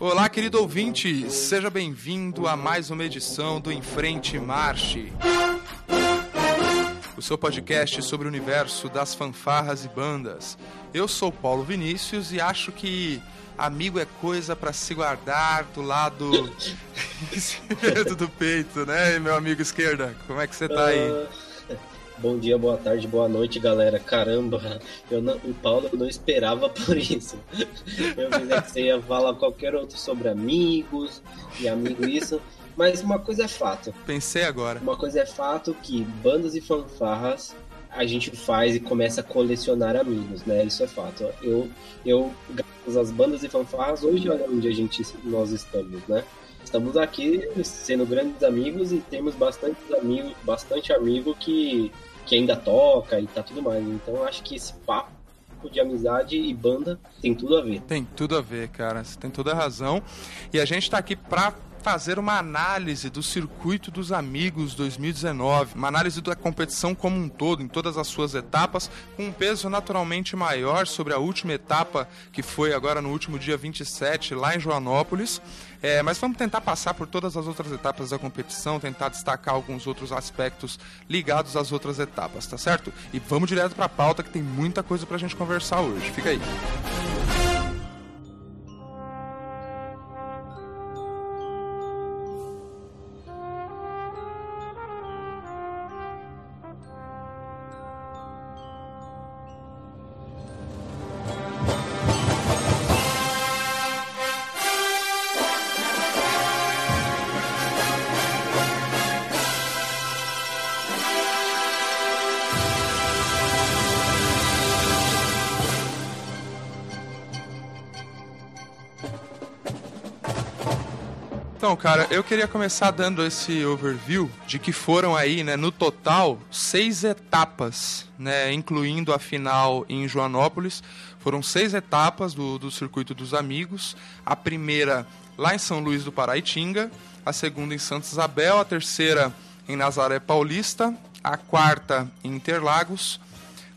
Olá, querido ouvinte, seja bem-vindo a mais uma edição do Em Frente Marche. O seu podcast sobre o universo das fanfarras e bandas. Eu sou Paulo Vinícius e acho que amigo é coisa para se guardar do lado esquerdo do peito, né, meu amigo esquerda? Como é que você tá aí? Uh... Bom dia, boa tarde, boa noite, galera. Caramba, eu não, o Paulo não esperava por isso. Eu pensei que você ia falar qualquer outro sobre amigos e amigo isso. Mas uma coisa é fato. Pensei agora. Uma coisa é fato que bandas e fanfarras a gente faz e começa a colecionar amigos, né? Isso é fato. Eu, eu graças às bandas e fanfarras, hoje olha onde a gente nós estamos, né? Estamos aqui sendo grandes amigos e temos bastante amigos, bastante amigo que, que ainda toca e tá tudo mais. Então acho que esse papo de amizade e banda tem tudo a ver. Tem tudo a ver, cara. Você tem toda a razão. E a gente tá aqui pra fazer uma análise do circuito dos amigos 2019, uma análise da competição como um todo, em todas as suas etapas, com um peso naturalmente maior sobre a última etapa, que foi agora no último dia 27, lá em Joanópolis. É, mas vamos tentar passar por todas as outras etapas da competição, tentar destacar alguns outros aspectos ligados às outras etapas, tá certo? E vamos direto para a pauta que tem muita coisa para a gente conversar hoje. Fica aí. Então, cara, eu queria começar dando esse overview de que foram aí, né, no total, seis etapas, né, incluindo a final em Joanópolis. Foram seis etapas do, do Circuito dos Amigos. A primeira lá em São Luís do Paraitinga, a segunda em Santa Isabel, a terceira em Nazaré Paulista, a quarta em Interlagos,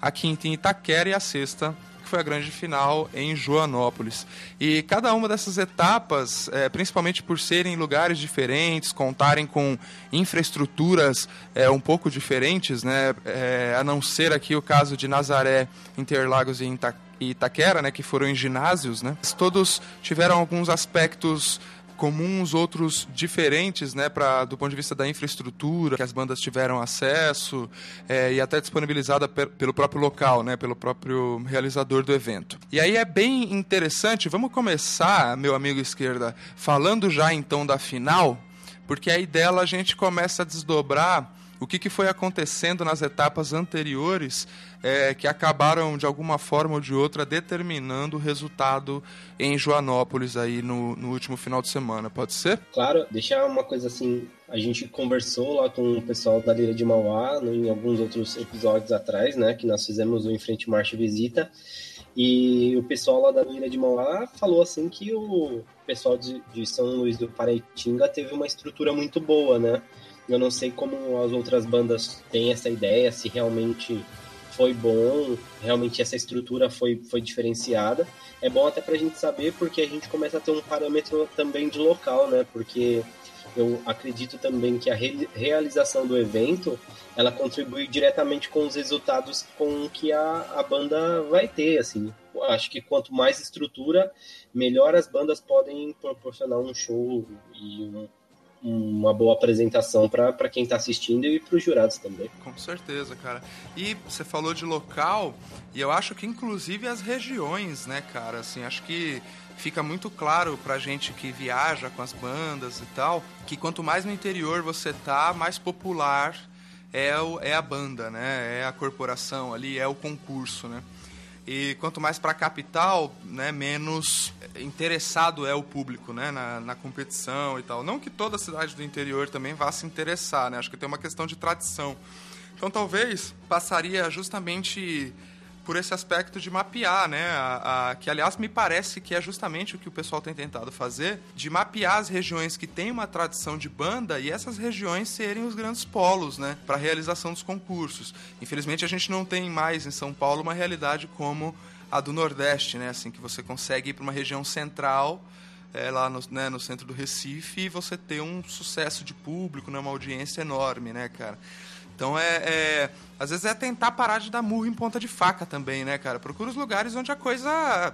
a quinta em Itaquera. E a sexta que foi a grande final em Joanópolis. E cada uma dessas etapas, é, principalmente por serem lugares diferentes, contarem com infraestruturas é, um pouco diferentes, né, é, a não ser aqui o caso de Nazaré, Interlagos e Itaquera, né, que foram em ginásios, né, todos tiveram alguns aspectos comuns, outros diferentes, né, pra, do ponto de vista da infraestrutura que as bandas tiveram acesso é, e até disponibilizada pelo próprio local, né, pelo próprio realizador do evento. E aí é bem interessante, vamos começar, meu amigo esquerda, falando já então da final, porque aí dela a gente começa a desdobrar o que, que foi acontecendo nas etapas anteriores é, que acabaram de alguma forma ou de outra determinando o resultado em Joanópolis aí no, no último final de semana, pode ser? Claro, deixar uma coisa assim, a gente conversou lá com o pessoal da Lira de Mauá em alguns outros episódios atrás, né, que nós fizemos o Enfrente Marcha Visita, e o pessoal lá da Lira de Mauá falou assim que o pessoal de, de São Luís do Paraitinga teve uma estrutura muito boa, né, eu não sei como as outras bandas têm essa ideia, se realmente foi bom, realmente essa estrutura foi, foi diferenciada. É bom até para a gente saber, porque a gente começa a ter um parâmetro também de local, né? Porque eu acredito também que a re realização do evento ela contribui diretamente com os resultados com que a, a banda vai ter, assim. Acho que quanto mais estrutura, melhor as bandas podem proporcionar um show e um, uma boa apresentação para quem está assistindo e para os jurados também. Com certeza, cara. E você falou de local, e eu acho que inclusive as regiões, né, cara? Assim, acho que fica muito claro pra gente que viaja com as bandas e tal, que quanto mais no interior você tá, mais popular é, o, é a banda, né? É a corporação ali, é o concurso, né? E quanto mais para a capital, né, menos interessado é o público né, na, na, competição e tal. Não que toda cidade do interior também vá se interessar, né? acho que tem uma questão de tradição. Então talvez passaria justamente por esse aspecto de mapear, né? A, a, que aliás me parece que é justamente o que o pessoal tem tentado fazer, de mapear as regiões que têm uma tradição de banda e essas regiões serem os grandes polos, né? Para a realização dos concursos. Infelizmente a gente não tem mais em São Paulo uma realidade como a do Nordeste, né? Assim, que você consegue ir para uma região central, é, lá no, né, no centro do Recife, e você ter um sucesso de público, né, uma audiência enorme, né, cara? Então é, é, Às vezes é tentar parar de dar murro em ponta de faca também, né, cara? Procura os lugares onde a coisa.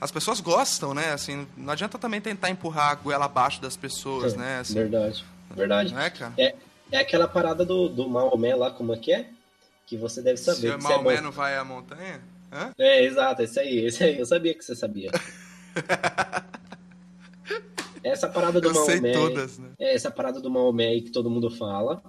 As pessoas gostam, né? Assim, não adianta também tentar empurrar a goela abaixo das pessoas, É, né? Assim, Verdade. Verdade. É, cara? É, é aquela parada do, do Maomé lá, como é que é? Que você deve Se saber. o que você é Maomé bom. não vai à montanha? Hã? É, exato, esse aí, esse aí. Eu sabia que você sabia. Essa parada do Eu sei todas, né? É essa parada do Maomé aí que todo mundo fala.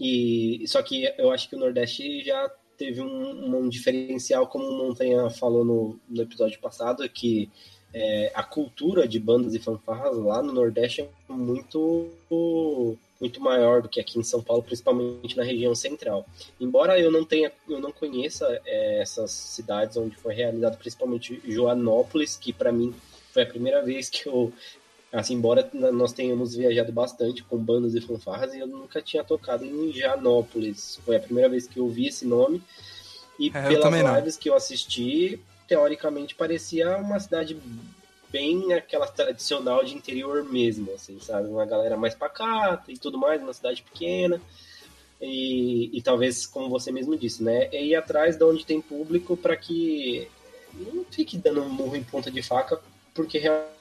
E só que eu acho que o Nordeste já teve um, um diferencial, como o Montanha falou no, no episódio passado, que é, a cultura de bandas e fanfarras lá no Nordeste é muito muito maior do que aqui em São Paulo, principalmente na região central. Embora eu não tenha, eu não conheça é, essas cidades onde foi realizado, principalmente Joanópolis, que para mim foi a primeira vez que eu Assim, embora nós tenhamos viajado bastante com bandas e fanfarras, e eu nunca tinha tocado em Janópolis. Foi a primeira vez que eu vi esse nome. E É, pelas não. lives que eu assisti, teoricamente parecia uma cidade bem aquela tradicional de interior mesmo, assim, sabe? Uma galera mais pacata e tudo mais, uma cidade pequena. E, e talvez, como você mesmo disse, né? É ir atrás de onde tem público para que não fique dando murro em ponta de faca, porque realmente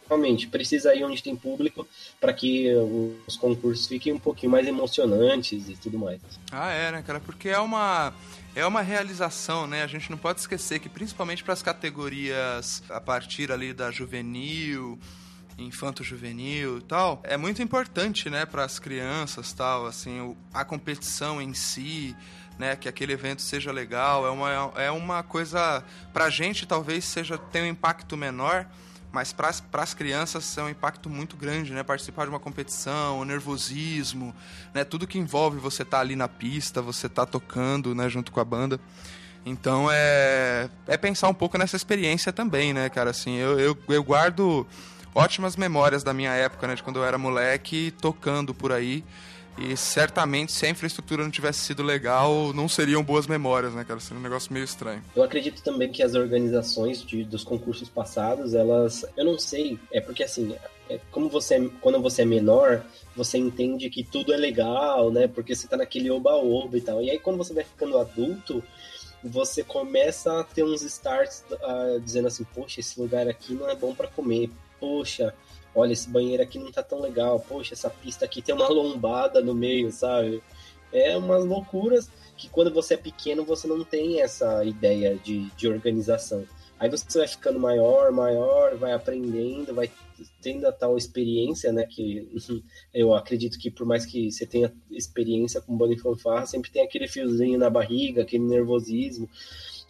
precisa ir onde tem público para que os concursos fiquem um pouquinho mais emocionantes e tudo mais. Ah, é, né, cara? Porque é uma é uma realização, né? A gente não pode esquecer que principalmente para as categorias a partir ali da juvenil, infanto juvenil e tal, é muito importante, né, para as crianças, tal, assim, a competição em si, né, que aquele evento seja legal, é uma é uma coisa pra gente talvez seja tenha um impacto menor, mas para as crianças é um impacto muito grande, né? Participar de uma competição, o nervosismo, né? Tudo que envolve você estar ali na pista, você estar tocando, né? Junto com a banda. Então é, é pensar um pouco nessa experiência também, né, cara? Assim, eu, eu, eu guardo ótimas memórias da minha época, né? De quando eu era moleque, tocando por aí. E certamente, se a infraestrutura não tivesse sido legal, não seriam boas memórias, né, cara? Seria um negócio meio estranho. Eu acredito também que as organizações de, dos concursos passados, elas, eu não sei, é porque assim, é, como você, quando você é menor, você entende que tudo é legal, né? Porque você tá naquele oba-oba e tal. E aí quando você vai ficando adulto, você começa a ter uns starts ah, dizendo assim, poxa, esse lugar aqui não é bom para comer. Poxa, olha, esse banheiro aqui não tá tão legal. Poxa, essa pista aqui tem uma lombada no meio, sabe? É umas loucuras que quando você é pequeno você não tem essa ideia de, de organização. Aí você vai ficando maior, maior, vai aprendendo, vai tendo a tal experiência, né? Que eu acredito que por mais que você tenha experiência com banda e fanfarra, sempre tem aquele fiozinho na barriga, aquele nervosismo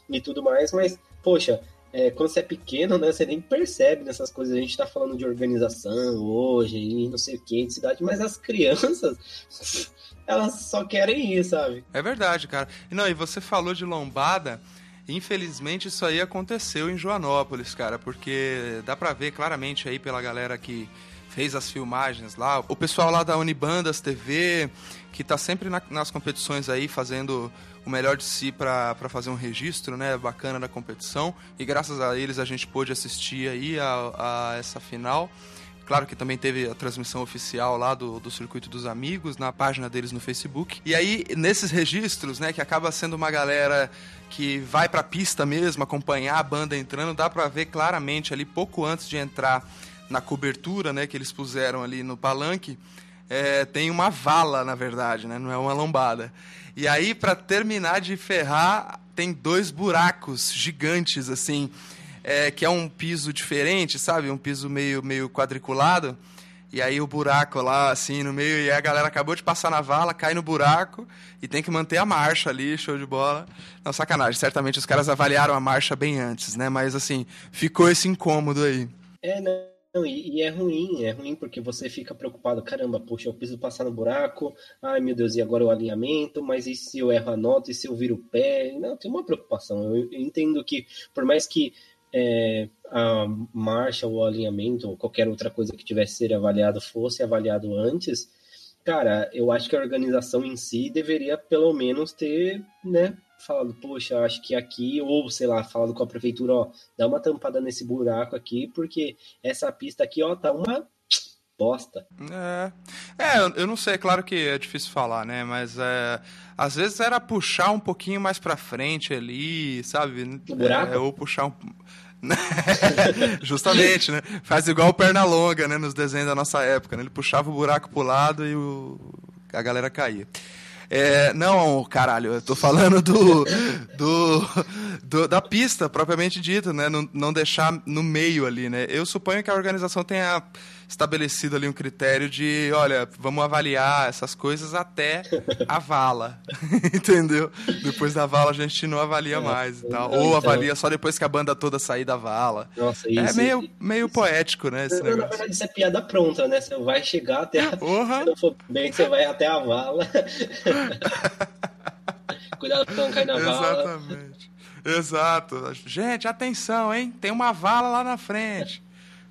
e tudo mais, mas, poxa, é, quando você é pequeno, né, você nem percebe nessas coisas. A gente tá falando de organização hoje e não sei o que, de cidade, mas as crianças, elas só querem ir, sabe? É verdade, cara. Não, e você falou de lombada. Infelizmente isso aí aconteceu em Joanópolis, cara, porque dá pra ver claramente aí pela galera que fez as filmagens lá, o pessoal lá da Unibandas TV, que tá sempre na- nas competições aí fazendo o melhor de si pra fazer um registro, né, bacana da competição, e graças a eles a gente pôde assistir aí a, a essa final. Claro que também teve a transmissão oficial lá do, do Circuito dos Amigos, na página deles no Facebook. E aí, nesses registros, né, que acaba sendo uma galera que vai pra pista mesmo, acompanhar a banda entrando, dá pra ver claramente ali, pouco antes de entrar na cobertura, né, que eles puseram ali no palanque, é, tem uma vala, na verdade, né, não é uma lombada. E aí, pra terminar de ferrar, tem dois buracos gigantes, assim, é, que é um piso diferente, sabe? Um piso meio, meio quadriculado. E aí o buraco lá, assim, no meio, e a galera acabou de passar na vala, cai no buraco e tem que manter a marcha ali, show de bola. Não, sacanagem, certamente os caras avaliaram a marcha bem antes, né? Mas assim, ficou esse incômodo aí. É, não, e, e é ruim, é ruim porque você fica preocupado, caramba, poxa, eu preciso passar no buraco, ai meu Deus, e agora o alinhamento, mas e se eu erro a nota, e se eu viro o pé? Não, tem uma preocupação. Eu, eu entendo que, por mais que é, a marcha, o alinhamento, ou qualquer outra coisa que tivesse ser avaliado fosse avaliado antes, cara, eu acho que a organização em si deveria pelo menos ter, né, falado, poxa, acho que aqui, ou sei lá, falado com a prefeitura, ó, dá uma tampada nesse buraco aqui, porque essa pista aqui, ó, tá uma bosta. É, é eu não sei, é claro que é difícil falar, né? Mas é, às vezes era puxar um pouquinho mais pra frente ali, sabe? O buraco? É, ou puxar um. Justamente, né? Faz igual o Pernalonga, né? Nos desenhos da nossa época, né? Ele puxava o buraco pro lado e o... a galera caía. É, não, caralho, eu tô falando do, do, do, da pista, propriamente dita, né? Não, não deixar no meio ali, né? Eu suponho que a organização tenha estabelecido ali um critério de, olha, vamos avaliar essas coisas até a vala, entendeu? Depois da vala a gente não avalia é, mais, tal. ou então. avalia só depois que a banda toda sair da vala. Nossa, isso, é meio, meio isso, poético, né? Esse não, negócio. Na verdade, isso é piada pronta, né? Você vai chegar até a... Se não for bem, você vai até a vala. Cuidado pra não cair na vala. Exatamente. Exato. Gente, atenção, hein? Tem uma vala lá na frente.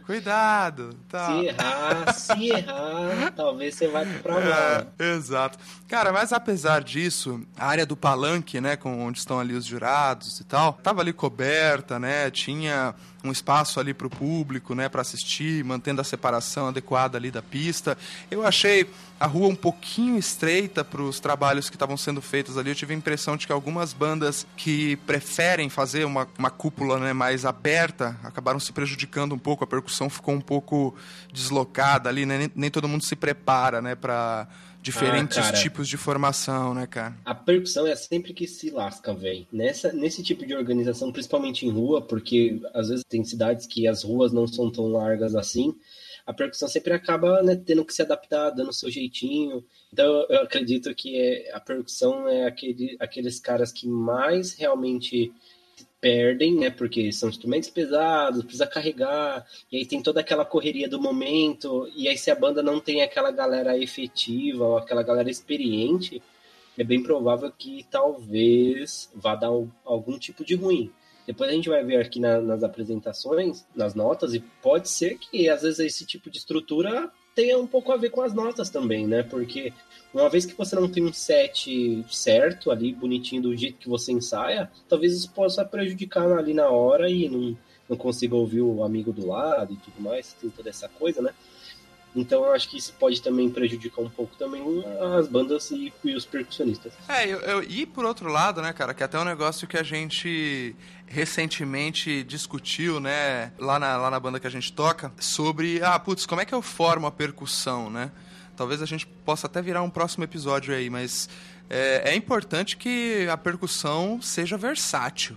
Cuidado. Tá. Se errar, se errar, talvez você vai pra lá. É, exato. Cara, mas apesar disso, a área do palanque, né, com onde estão ali os jurados e tal, tava ali coberta, né? Tinha um espaço ali para o público, né, para assistir, mantendo a separação adequada ali da pista. Eu achei a rua um pouquinho estreita para os trabalhos que estavam sendo feitos ali. Eu tive a impressão de que algumas bandas que preferem fazer uma, uma cúpula né, mais aberta acabaram se prejudicando um pouco. A percussão ficou um pouco deslocada ali, né? nem, nem todo mundo se prepara né, para diferentes ah, tipos de formação, né, cara? A percussão é sempre que se lasca, velho. Nessa nesse tipo de organização, principalmente em rua, porque às vezes tem cidades que as ruas não são tão largas assim, a percussão sempre acaba né, tendo que se adaptar, dando o seu jeitinho. Então eu acredito que é, a percussão é aquele, aqueles caras que mais realmente perdem, né? Porque são instrumentos pesados, precisa carregar, e aí tem toda aquela correria do momento, e aí se a banda não tem aquela galera efetiva ou aquela galera experiente, é bem provável que talvez vá dar algum tipo de ruim. Depois a gente vai ver aqui na, nas apresentações, nas notas, e pode ser que às vezes esse tipo de estrutura tenha um pouco a ver com as notas também, né? Porque uma vez que você não tem um set certo ali, bonitinho do jeito que você ensaia, talvez isso possa prejudicar ali na hora e não, não consiga ouvir o amigo do lado e tudo mais, tem toda essa coisa, né? Então eu acho que isso pode também prejudicar um pouco também as bandas e, e os percussionistas. É, eu, eu, e por outro lado, né, cara, que é até um negócio que a gente recentemente discutiu, né, lá na, lá na banda que a gente toca, sobre, ah, putz, como é que eu formo a percussão, né? Talvez a gente possa até virar um próximo episódio aí, mas é, é importante que a percussão seja versátil.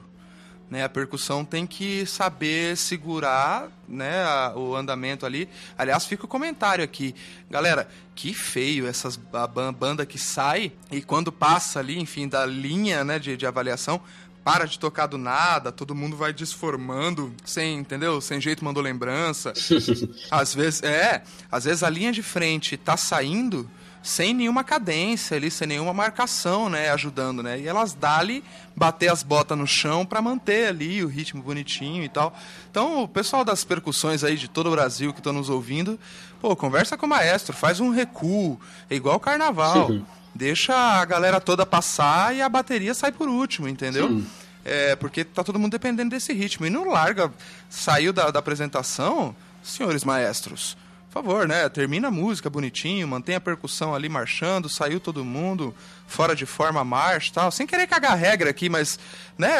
Né, a percussão tem que saber segurar né, a, o andamento ali. Aliás, fica o comentário aqui. Galera, que feio essas a banda que sai e quando passa ali, enfim, da linha né, de, de avaliação, para de tocar do nada, todo mundo vai desformando, sem, entendeu? Sem jeito mandou lembrança. às vezes, é, às vezes a linha de frente tá saindo sem nenhuma cadência ali, sem nenhuma marcação, né, ajudando, né? E elas dali bater as botas no chão para manter ali o ritmo bonitinho e tal. Então, o pessoal das percussões aí de todo o Brasil que estão nos ouvindo, pô, conversa com o maestro, faz um recuo, é igual o carnaval. Sim deixa a galera toda passar e a bateria sai por último, entendeu? Sim. É, porque tá todo mundo dependendo desse ritmo. E não larga, saiu da, da apresentação, senhores maestros, por favor, né? Termina a música bonitinho, mantém a percussão ali marchando, saiu todo mundo fora de forma marcha tal. Sem querer cagar regra aqui, mas, né?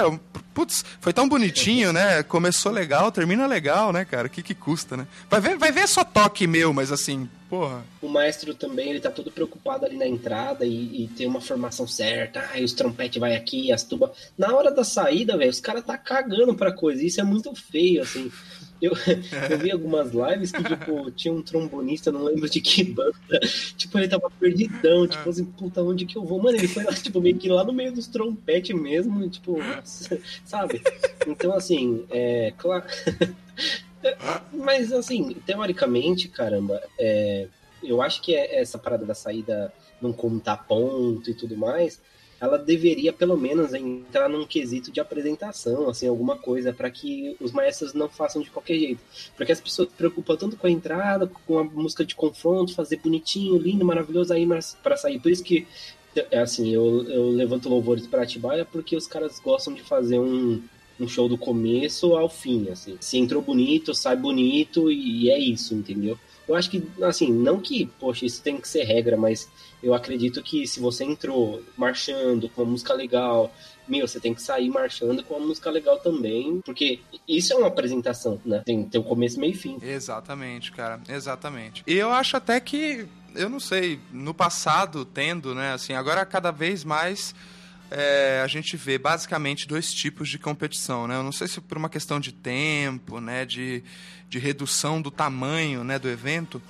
Putz, foi tão bonitinho, né? Começou legal, termina legal, né, cara? O que que custa, né? Vai ver, vai ver só toque meu, mas assim, porra. O maestro também, ele tá todo preocupado ali na entrada e, e tem uma formação certa. Ah, os trompetes vai aqui, as tubas. Na hora da saída, velho, os caras tá cagando pra coisa. Isso é muito feio, assim. Eu, eu vi algumas lives que, tipo, tinha um trombonista, não lembro de que banda. Tipo, ele tava perdidão, tipo assim, puta, onde que eu vou? Mano, ele foi lá, tipo, meio que lá no meio dos trompetes mesmo, tipo, sabe? Então, assim, é claro. Mas, assim, teoricamente, caramba, é, eu acho que é essa parada da saída não contar ponto e tudo mais ela deveria pelo menos entrar num quesito de apresentação, assim, alguma coisa para que os maestros não façam de qualquer jeito. Porque as pessoas se preocupam tanto com a entrada, com a música de confronto, fazer bonitinho, lindo, maravilhoso aí para sair. Por isso que é assim, eu, eu levanto louvores para Atibaia porque os caras gostam de fazer um, um show do começo ao fim, assim. Se entrou bonito, sai bonito e, e é isso, entendeu? Eu acho que, assim, não que, poxa, isso tem que ser regra, mas eu acredito que se você entrou marchando com uma música legal, meu, você tem que sair marchando com uma música legal também, porque isso é uma apresentação, né? Tem, tem o começo, meio e fim. Exatamente, cara, exatamente. E eu acho até que, eu não sei, no passado, tendo, né, assim, agora cada vez mais é, a gente vê basicamente dois tipos de competição, né? Eu não sei se por uma questão de tempo, né, de, de redução do tamanho, né, do evento,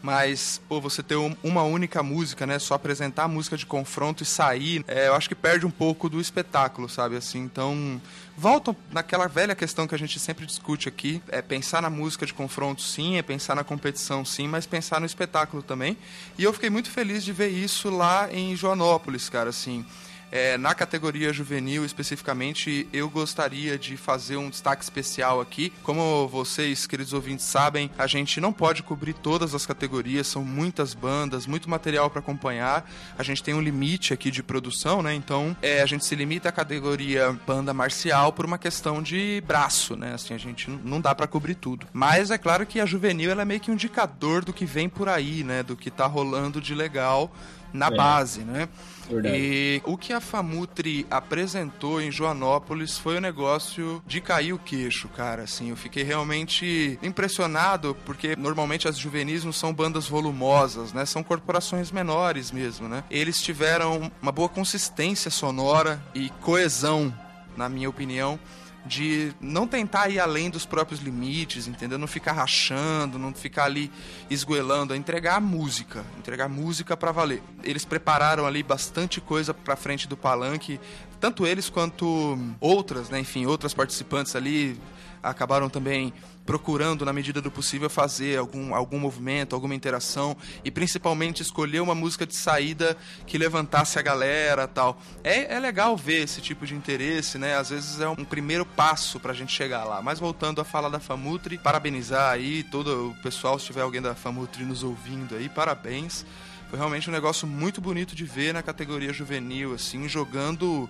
mas, pô, você ter uma única música, né? Só apresentar a música de confronto e sair, é, eu acho que perde um pouco do espetáculo, sabe? Assim, então, voltam naquela velha questão que a gente sempre discute aqui: é pensar na música de confronto, sim, é pensar na competição, sim, mas pensar no espetáculo também. E eu fiquei muito feliz de ver isso lá em Joanópolis, cara, assim. É, na categoria juvenil, especificamente, eu gostaria de fazer um destaque especial aqui. Como vocês, queridos ouvintes, sabem, a gente não pode cobrir todas as categorias, são muitas bandas, muito material para acompanhar. A gente tem um limite aqui de produção, né? Então, é, a gente se limita à categoria banda marcial por uma questão de braço, né? Assim, a gente não dá para cobrir tudo. Mas é claro que a juvenil ela é meio que um indicador do que vem por aí, né? Do que tá rolando de legal na é. base, né? Verdade. E o que a Famutri apresentou em Joanópolis foi o um negócio de cair o queixo, cara. Assim, eu fiquei realmente impressionado, porque normalmente as juvenis não são bandas volumosas, né? São corporações menores mesmo, né? Eles tiveram uma boa consistência sonora e coesão, na minha opinião de não tentar ir além dos próprios limites, entendeu? Não ficar rachando, não ficar ali esgoelando, é entregar música, entregar música para valer. Eles prepararam ali bastante coisa para frente do palanque, tanto eles quanto outras, né, enfim, outras participantes ali acabaram também procurando, na medida do possível, fazer algum, algum movimento, alguma interação e principalmente escolher uma música de saída que levantasse a galera tal. É, é legal ver esse tipo de interesse, né? Às vezes é um primeiro passo pra gente chegar lá. Mas voltando a falar da Famutri, parabenizar aí todo o pessoal, se tiver alguém da Famutri nos ouvindo aí, parabéns. Foi realmente um negócio muito bonito de ver na categoria juvenil, assim, jogando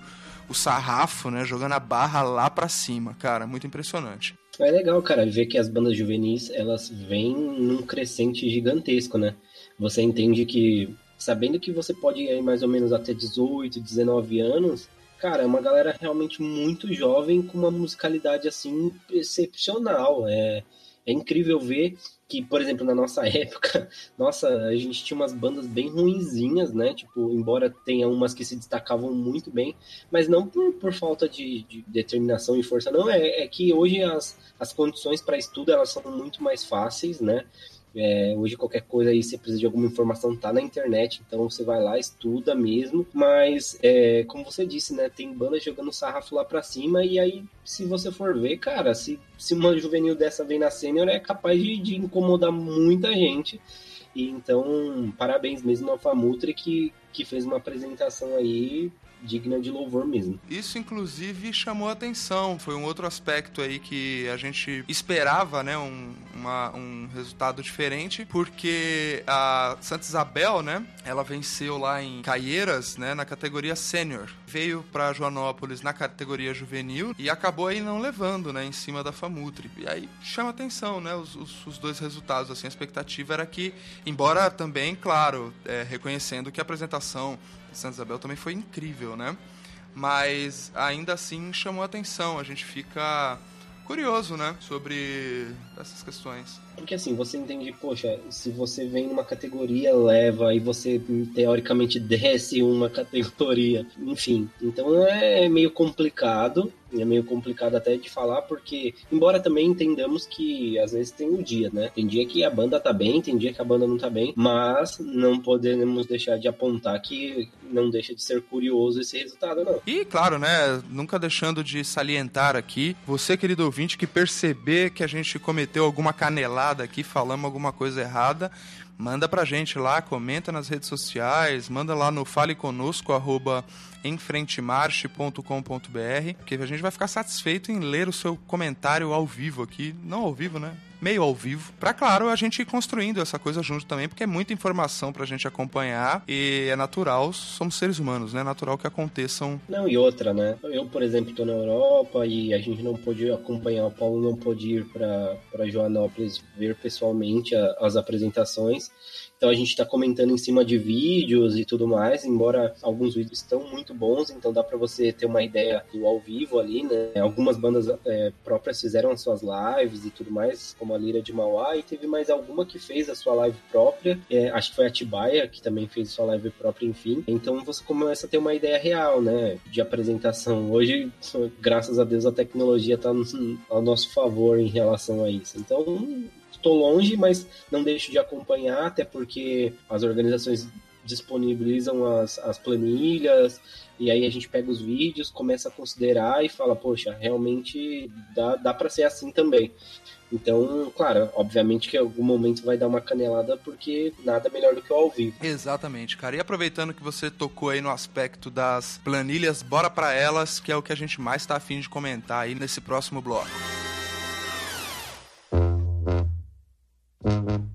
o sarrafo, né? Jogando a barra lá pra cima, cara, muito impressionante. É legal, cara, ver que as bandas juvenis, elas vêm num crescente gigantesco, né? Você entende que, sabendo que você pode ir mais ou menos até 18, 19 anos, cara, é uma galera realmente muito jovem com uma musicalidade, assim, excepcional. É, é incrível ver que, por exemplo, na nossa época, nossa, a gente tinha umas bandas bem ruinzinhas, né? Tipo, embora tenha umas que se destacavam muito bem, mas não por, por falta de, de determinação e força, não. É, é que hoje as, as condições para estudo elas são muito mais fáceis, né? É, hoje qualquer coisa aí, você precisa de alguma informação, tá na internet, então você vai lá, estuda mesmo. Mas, é, como você disse, né? Tem bandas jogando sarrafo lá pra cima, e aí, se você for ver, cara, se, se uma juvenil dessa vem na sênior, é capaz de, de incomodar muita gente. E então, parabéns mesmo ao Famutri que, que fez uma apresentação aí digna de louvor mesmo. Isso, inclusive, chamou atenção. Foi um outro aspecto aí que a gente esperava, né? Um, uma, um resultado diferente, porque a Santa Isabel, né? Ela venceu lá em Caieiras, né? Na categoria sênior. Veio para Joanópolis na categoria juvenil e acabou aí não levando, né? Em cima da Famutri. E aí chama atenção, né? Os, os, os dois resultados, assim. A expectativa era que, embora também, claro, é, reconhecendo que a apresentação Santa Isabel também foi incrível, né? Mas ainda assim chamou atenção. A gente fica curioso, né? Sobre essas questões. Porque assim, você entende, poxa, se você vem numa categoria leva e você teoricamente desce uma categoria, enfim. Então é meio complicado, é meio complicado até de falar, porque, embora também entendamos que às vezes tem um dia, né? Tem dia que a banda tá bem, tem dia que a banda não tá bem, mas não podemos deixar de apontar que não deixa de ser curioso esse resultado, não. E, claro, né? Nunca deixando de salientar aqui, você, querido ouvinte, que perceber que a gente cometeu alguma canelada aqui, falamos alguma coisa errada, manda pra gente lá, comenta nas redes sociais, manda lá no faleconosco, arroba enfrentemarche.com.br, que a gente vai ficar satisfeito em ler o seu comentário ao vivo aqui, não ao vivo, né? Meio ao vivo, para claro a gente ir construindo essa coisa junto também, porque é muita informação pra gente acompanhar e é natural, somos seres humanos, né? É natural que aconteçam. Não, e outra, né? Eu, por exemplo, tô na Europa e a gente não pôde acompanhar, o Paulo não pôde ir para Joanópolis ver pessoalmente a, as apresentações. Então a gente está comentando em cima de vídeos e tudo mais, embora alguns vídeos estão muito bons, então dá para você ter uma ideia do ao vivo ali, né? Algumas bandas é, próprias fizeram as suas lives e tudo mais, como a Lira de Mauá, e teve mais alguma que fez a sua live própria, é, acho que foi a Tibaia, que também fez sua live própria, enfim. Então você começa a ter uma ideia real, né? De apresentação. Hoje, graças a Deus, a tecnologia está ao nosso favor em relação a isso. Então, estou longe, mas não deixo de acompanhar, até porque as organizações disponibilizam as, as planilhas, e aí a gente pega os vídeos, começa a considerar e fala, poxa, realmente dá, dá para ser assim também. Então, claro, obviamente que em algum momento vai dar uma canelada, porque nada melhor do que o ao vivo. Exatamente, cara. E aproveitando que você tocou aí no aspecto das planilhas, bora para elas, que é o que a gente mais está afim de comentar aí nesse próximo bloco. Mm-hmm.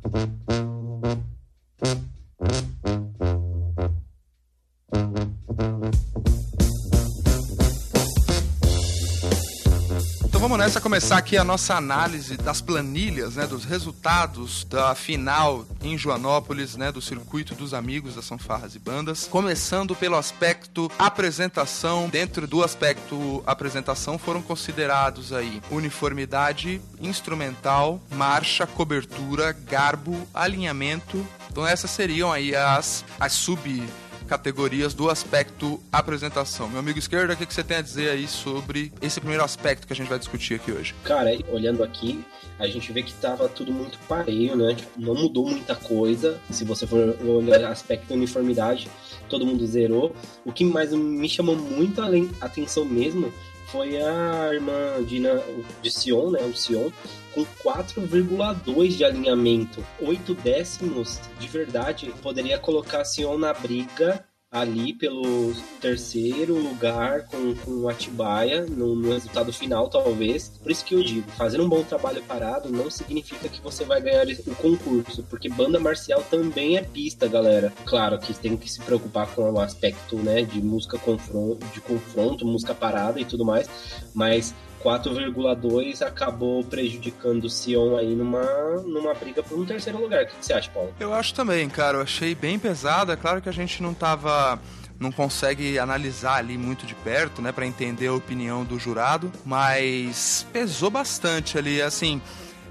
Vamos nessa começar aqui a nossa análise das planilhas, né, dos resultados da final em Joanópolis, né, do circuito dos amigos da São Farras e Bandas. Começando pelo aspecto apresentação. Dentro do aspecto apresentação foram considerados aí uniformidade, instrumental, marcha, cobertura, garbo, alinhamento. Então essas seriam aí as, as sub categorias do aspecto apresentação. Meu amigo esquerdo, o que você tem a dizer aí sobre esse primeiro aspecto que a gente vai discutir aqui hoje? Cara, olhando aqui, a gente vê que tava tudo muito pareio, né? Tipo, não mudou muita coisa. Se você for olhar aspecto uniformidade, todo mundo zerou. O que mais me chamou muito a atenção mesmo foi a irmã Dina de Sion, né? O Sion, com 4,2 de alinhamento, 8 décimos de verdade. Poderia colocar Sion na briga ali pelo terceiro lugar com, com o Atibaia no, no, resultado final, talvez. Por isso que eu digo, fazer um bom trabalho parado não significa que você vai ganhar o concurso, porque banda marcial também é pista, galera. Claro que tem que se preocupar com o aspecto, né, de música confronto, de confronto, música parada e tudo mais, mas 4,2 acabou prejudicando o Sion aí numa, numa briga por um terceiro lugar. O que você acha, Paulo? Eu acho também, cara. Eu achei bem pesada. É claro que a gente não tava não consegue analisar ali muito de perto, né, para entender a opinião do jurado, mas pesou bastante ali, assim,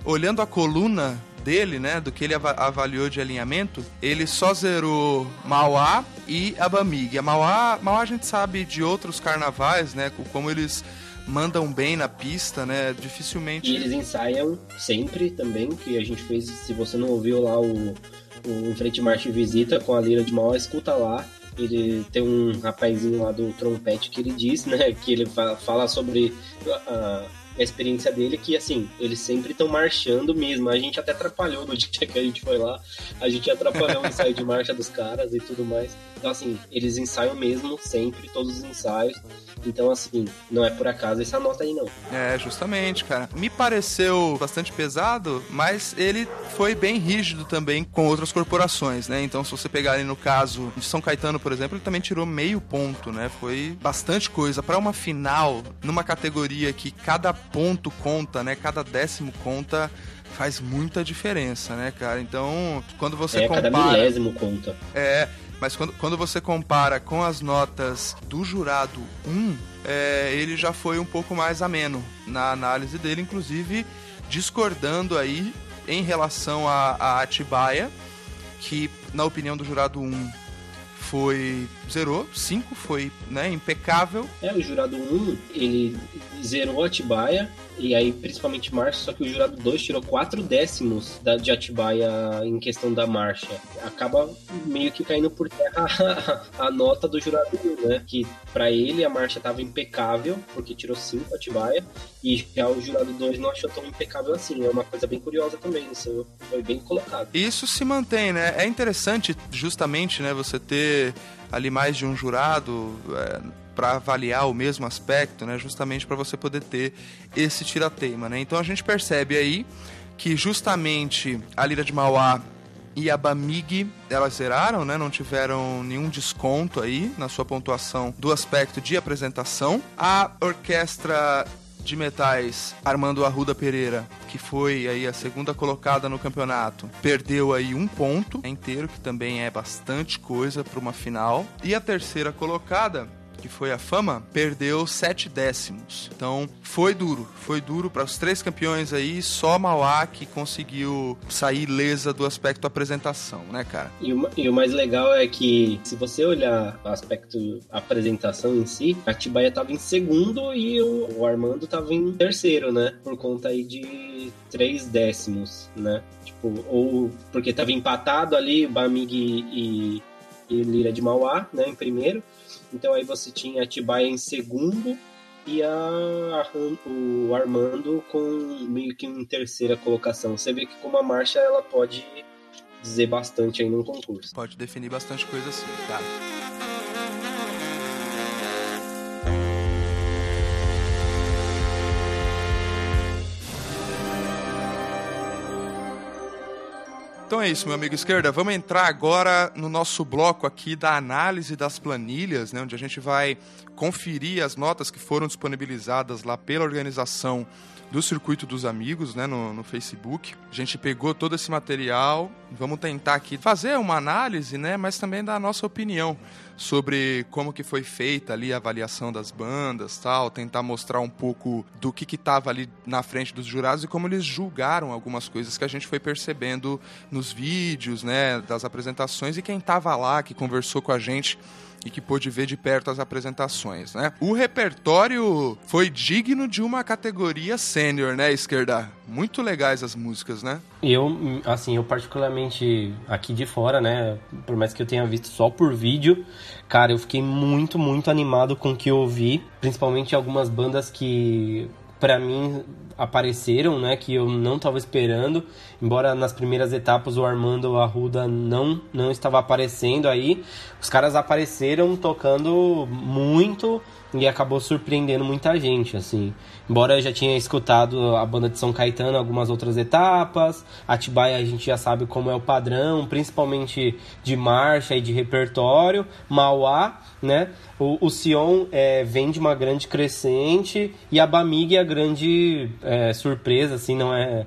olhando a coluna dele, né, do que ele avaliou de alinhamento, ele só zerou Mauá e Abamig. A Mauá, Mauá a gente sabe de outros carnavais, né, como eles mandam bem na pista, né? Dificilmente. E eles ensaiam sempre também, que a gente fez. Se você não ouviu lá o, o Frente Marcha Visita com a Lira de Mal, escuta lá. Ele tem um rapazinho lá do trompete que ele diz, né? Que ele fala sobre a, a experiência dele que, assim, eles sempre estão marchando mesmo. A gente até atrapalhou no dia que a gente foi lá. A gente atrapalhou o ensaio de marcha dos caras e tudo mais. Então, assim, eles ensaiam mesmo, sempre, todos os ensaios. Então, assim, não é por acaso essa nota aí, não. É, justamente, cara. Me pareceu bastante pesado, mas ele foi bem rígido também com outras corporações, né? Então, se você pegar ali no caso de São Caetano, por exemplo, ele também tirou meio ponto, né? Foi bastante coisa. para uma final, numa categoria que cada ponto conta, né? Cada décimo conta faz muita diferença, né, cara? Então, quando você é, compara... cada milésimo conta. É, mas quando, quando você compara com as notas do jurado 1, é, ele já foi um pouco mais ameno na análise dele, inclusive discordando aí em relação a, a Atibaia, que na opinião do jurado 1 foi zerou, 5 foi né, impecável. É, o jurado 1 ele zerou Atibaia, e aí principalmente marcha, só que o jurado 2 tirou 4 décimos da, de Atibaia em questão da marcha. Acaba meio que caindo por terra a, a nota do jurado 1, né? Que para ele a marcha estava impecável, porque tirou 5 Atibaia, e já o jurado 2 não achou tão impecável assim. É uma coisa bem curiosa também, isso foi bem colocado. Isso se mantém, né? É interessante justamente, né, você ter ali mais de um jurado. É para avaliar o mesmo aspecto, né? Justamente para você poder ter esse tirateima, né? Então a gente percebe aí que justamente a Lira de Mauá e a Bamig, elas zeraram, né? Não tiveram nenhum desconto aí na sua pontuação do aspecto de apresentação. A orquestra de metais Armando Arruda Pereira, que foi aí a segunda colocada no campeonato, perdeu aí um ponto inteiro, que também é bastante coisa para uma final. E a terceira colocada que foi a Fama, perdeu sete décimos. Então foi duro, foi duro para os três campeões aí, só Mauá que conseguiu sair lesa do aspecto apresentação, né, cara? E o, e o mais legal é que se você olhar o aspecto apresentação em si, a Tibaia estava em segundo e o, o Armando estava em terceiro, né? Por conta aí de três décimos, né? Tipo, ou porque estava empatado ali, Bamig e, e Lira de Mauá, né, em primeiro. Então aí você tinha Atibaia em segundo e a, a, o Armando com meio que em terceira colocação. Você vê que como a marcha ela pode dizer bastante aí num concurso. Pode definir bastante coisa assim, cara. Então é isso, meu amigo esquerda. Vamos entrar agora no nosso bloco aqui da análise das planilhas, né, onde a gente vai conferir as notas que foram disponibilizadas lá pela organização do Circuito dos Amigos, né, no, no, Facebook. A gente pegou todo esse material, vamos tentar aqui fazer uma análise, né, mas também dar a nossa opinião sobre como que foi feita ali a avaliação das bandas, tal, tentar mostrar um pouco do que estava ali na frente dos jurados e como eles julgaram algumas coisas que a gente foi percebendo nos vídeos, né, das apresentações e quem estava lá, que conversou com a gente e que pôde ver de perto as apresentações, né? O repertório foi digno de uma categoria sênior, né, Esquerda? Muito legais as músicas, né? Eu, assim, eu particularmente aqui de fora, né, por mais que eu tenha visto só por vídeo, cara, eu fiquei muito, muito animado com o que eu ouvi, principalmente algumas bandas que para mim apareceram, né, que eu não estava esperando, embora nas primeiras etapas o Armando Arruda não não estava aparecendo aí, os caras apareceram tocando muito e acabou surpreendendo muita gente, assim. Embora eu já tinha escutado a banda de São Caetano algumas outras etapas, Atibaia a gente já sabe como é o padrão, principalmente de marcha e de repertório, Mauá, né? O, o Sion é, vem de uma grande crescente e a Bamig é a grande é, surpresa, assim, não é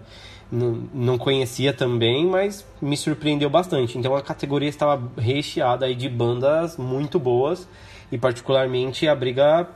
não, conhecia também, mas me surpreendeu bastante. Então a categoria estava recheada aí de bandas muito boas e particularmente a briga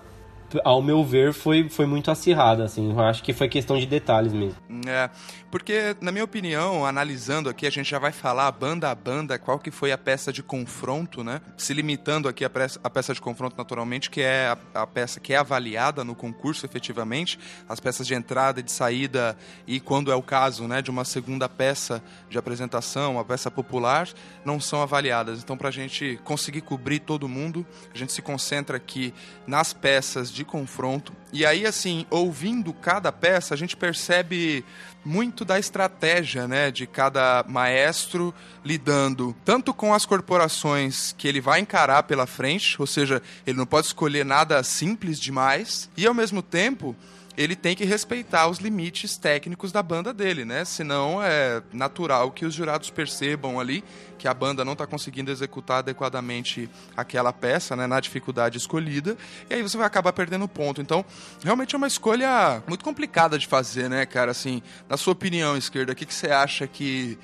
ao meu ver, foi, foi muito acirrada, assim. Eu acho que foi questão de detalhes mesmo. É, porque, na minha opinião, analisando aqui, a gente já vai falar banda a banda qual que foi a peça de confronto, né? Se limitando aqui a peça, a peça de confronto, naturalmente, que é a, a, peça que é avaliada no concurso, efetivamente. As peças de entrada e de saída, e quando é o caso, né, de uma segunda peça de apresentação, uma peça popular, não são avaliadas. Então, para a gente conseguir cobrir todo mundo, a gente se concentra aqui nas peças de de confronto. E aí, assim, ouvindo cada peça, a gente percebe muito da estratégia né, de cada maestro lidando tanto com as corporações que ele vai encarar pela frente, ou seja, ele não pode escolher nada simples demais, e ao mesmo tempo ele tem que respeitar os limites técnicos da banda dele, né? Senão é natural que os jurados percebam ali que a banda não está conseguindo executar adequadamente aquela peça, né, na dificuldade escolhida, e aí você vai acabar perdendo ponto. Então, realmente é uma escolha muito complicada de fazer, né, cara? Assim, na sua opinião, esquerda, o que, que você acha que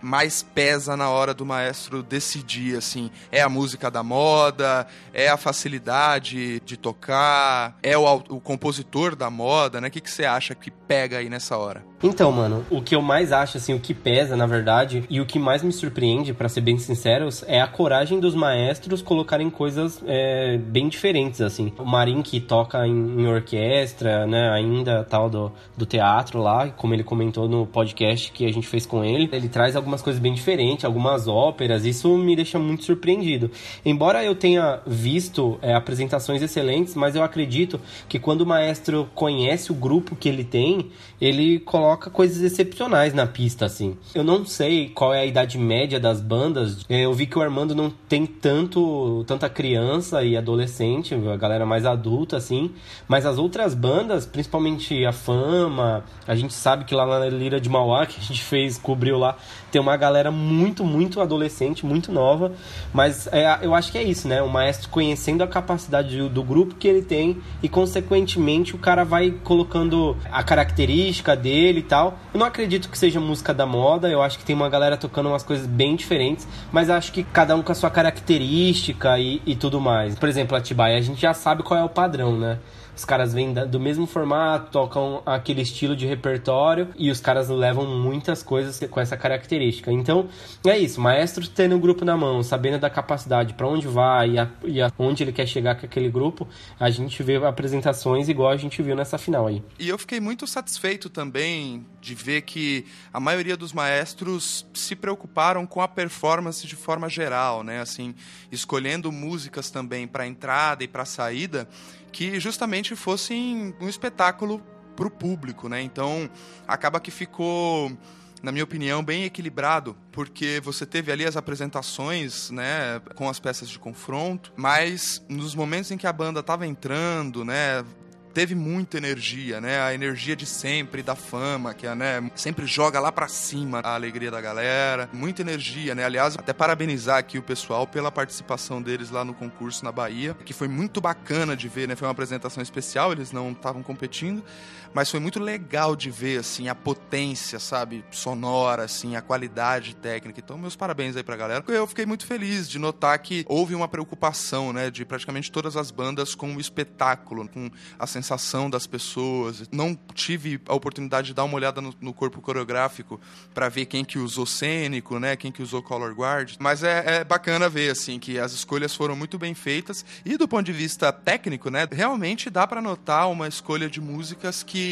mais pesa na hora do maestro decidir, assim? É a música da moda? É a facilidade de tocar? É o, o compositor da moda, né? O que, que você acha que pega aí nessa hora? Então, mano, o que eu mais acho, assim, o que pesa, na verdade, e o que mais me surpreende, para ser bem sinceros, é a coragem dos maestros colocarem coisas é, bem diferentes, assim. O Marim, que toca em, em, orquestra, né, ainda tal do, do teatro lá, como ele comentou no podcast que a gente fez com ele, ele traz algumas coisas bem diferentes, algumas óperas, isso me deixa muito surpreendido. Embora eu tenha visto é, apresentações excelentes, mas eu acredito que quando o maestro conhece o grupo que ele tem, ele coloca coisas excepcionais na pista, assim. Eu não sei qual é a idade média das bandas. É, eu vi que o Armando não tem tanto tanta criança e adolescente, a galera mais adulta, assim. Mas as outras bandas, principalmente a Fama, a gente sabe que lá na Lira de Mauá, que a gente fez, cobriu lá, tem uma galera muito, muito adolescente, muito nova. Mas é, eu acho que é isso, né? O maestro conhecendo a capacidade do, grupo que ele tem e, consequentemente, o cara vai colocando a característica dele e tal. Eu não acredito que seja música da moda, eu acho que tem uma galera tocando umas coisas bem diferentes, mas acho que cada um com a sua característica e, e tudo mais. Por exemplo, a Atibaia, a gente já sabe qual é o padrão, né? Os caras vêm do mesmo formato, tocam aquele estilo de repertório e os caras levam muitas coisas com essa característica. Então, é isso. Maestro tendo o grupo na mão, sabendo da capacidade, para onde vai e, a, e a, onde ele quer chegar com aquele grupo, a gente vê apresentações igual a gente viu nessa final aí. E eu fiquei muito satisfeito também de ver que a maioria dos maestros se preocuparam com a performance de forma geral, né? Assim, escolhendo músicas também para entrada e para saída que justamente fossem um espetáculo para o público, né? Então acaba que ficou na minha opinião, bem equilibrado, porque você teve ali as apresentações, né, com as peças de confronto, mas nos momentos em que a banda estava entrando, né, teve muita energia, né? A energia de sempre, da fama, que é, né, sempre joga lá para cima a alegria da galera. Muita energia, né? Aliás, até parabenizar aqui o pessoal pela participação deles lá no concurso na Bahia, que foi muito bacana de ver, né? Foi uma apresentação especial, eles não estavam competindo, mas foi muito legal de ver, assim, a potência, sabe? Sonora, assim, a qualidade técnica. Então, meus parabéns aí pra galera. Eu fiquei muito feliz de notar que houve uma preocupação, né? De praticamente todas as bandas com o espetáculo, com a sensação das pessoas. Não tive a oportunidade de dar uma olhada no, no corpo coreográfico para ver quem que usou cênico, né? Quem que usou color guard. Mas é, é, bacana ver assim que as escolhas foram muito bem feitas e do ponto de vista técnico, né? Realmente dá para notar uma escolha de músicas que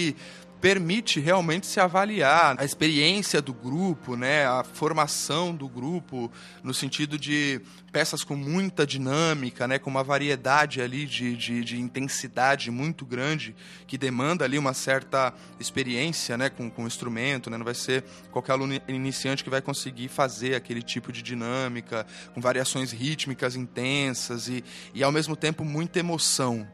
permite realmente se avaliar a experiência do grupo, né, a formação do grupo, no sentido de peças com muita dinâmica, né, com uma variedade ali de, de, de intensidade muito grande, que demanda ali uma certa experiência né, com, com o instrumento, né, não vai ser qualquer aluno iniciante que vai conseguir fazer aquele tipo de dinâmica, com variações rítmicas intensas e, e ao mesmo tempo muita emoção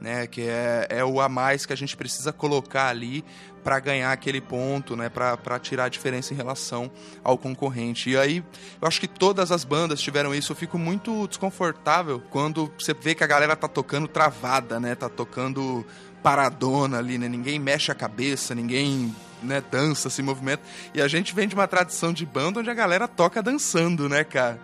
né? Que é, é o a mais que a gente precisa colocar ali para ganhar aquele ponto, né? Para tirar a diferença em relação ao concorrente. E aí, eu acho que todas as bandas tiveram isso. Eu fico muito desconfortável quando você vê que a galera tá tocando travada, né? Tá tocando paradona ali, né? Ninguém mexe a cabeça, ninguém né, dança, se movimenta. E a gente vem de uma tradição de banda onde a galera toca dançando, né, cara?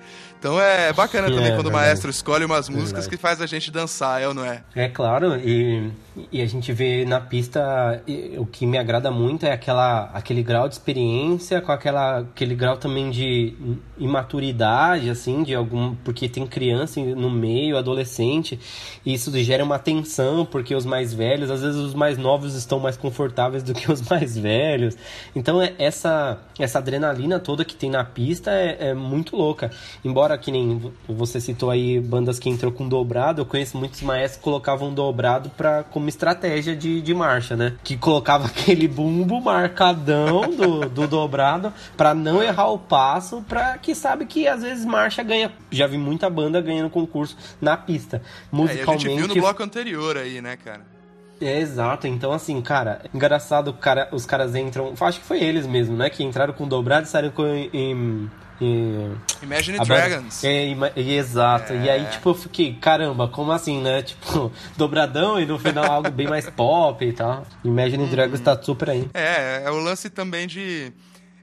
Então é bacana também é, quando verdade. o maestro escolhe umas músicas verdade. que faz a gente dançar, é ou não é? É claro, e, e a gente vê na pista e, o que me agrada muito é aquela, aquele grau de experiência com aquela, aquele grau também de imaturidade, assim, de algum. Porque tem criança no meio, adolescente, e isso gera uma tensão, porque os mais velhos, às vezes os mais novos estão mais confortáveis do que os mais velhos. Então é, essa, essa adrenalina toda que tem na pista é, é muito louca. Embora que nem você citou aí bandas que entrou com dobrado, eu conheço muitos maestros que colocavam dobrado pra, como estratégia de, de marcha, né? Que colocava aquele bumbo marcadão do, do dobrado para não errar o passo, pra que sabe que às vezes marcha ganha. Já vi muita banda ganhando concurso na pista. Musicalmente. É, a gente viu no bloco anterior aí, né, cara? É, exato. Então, assim, cara, engraçado, cara, os caras entram. Acho que foi eles mesmo, né? Que entraram com dobrado e saíram com, em, e... Imagine Dragons. É, exato. É. E aí, tipo, eu fiquei, caramba, como assim, né? Tipo, dobradão e no final algo bem mais pop e tal. Imagine hum. Dragons tá super aí. É, é o lance também de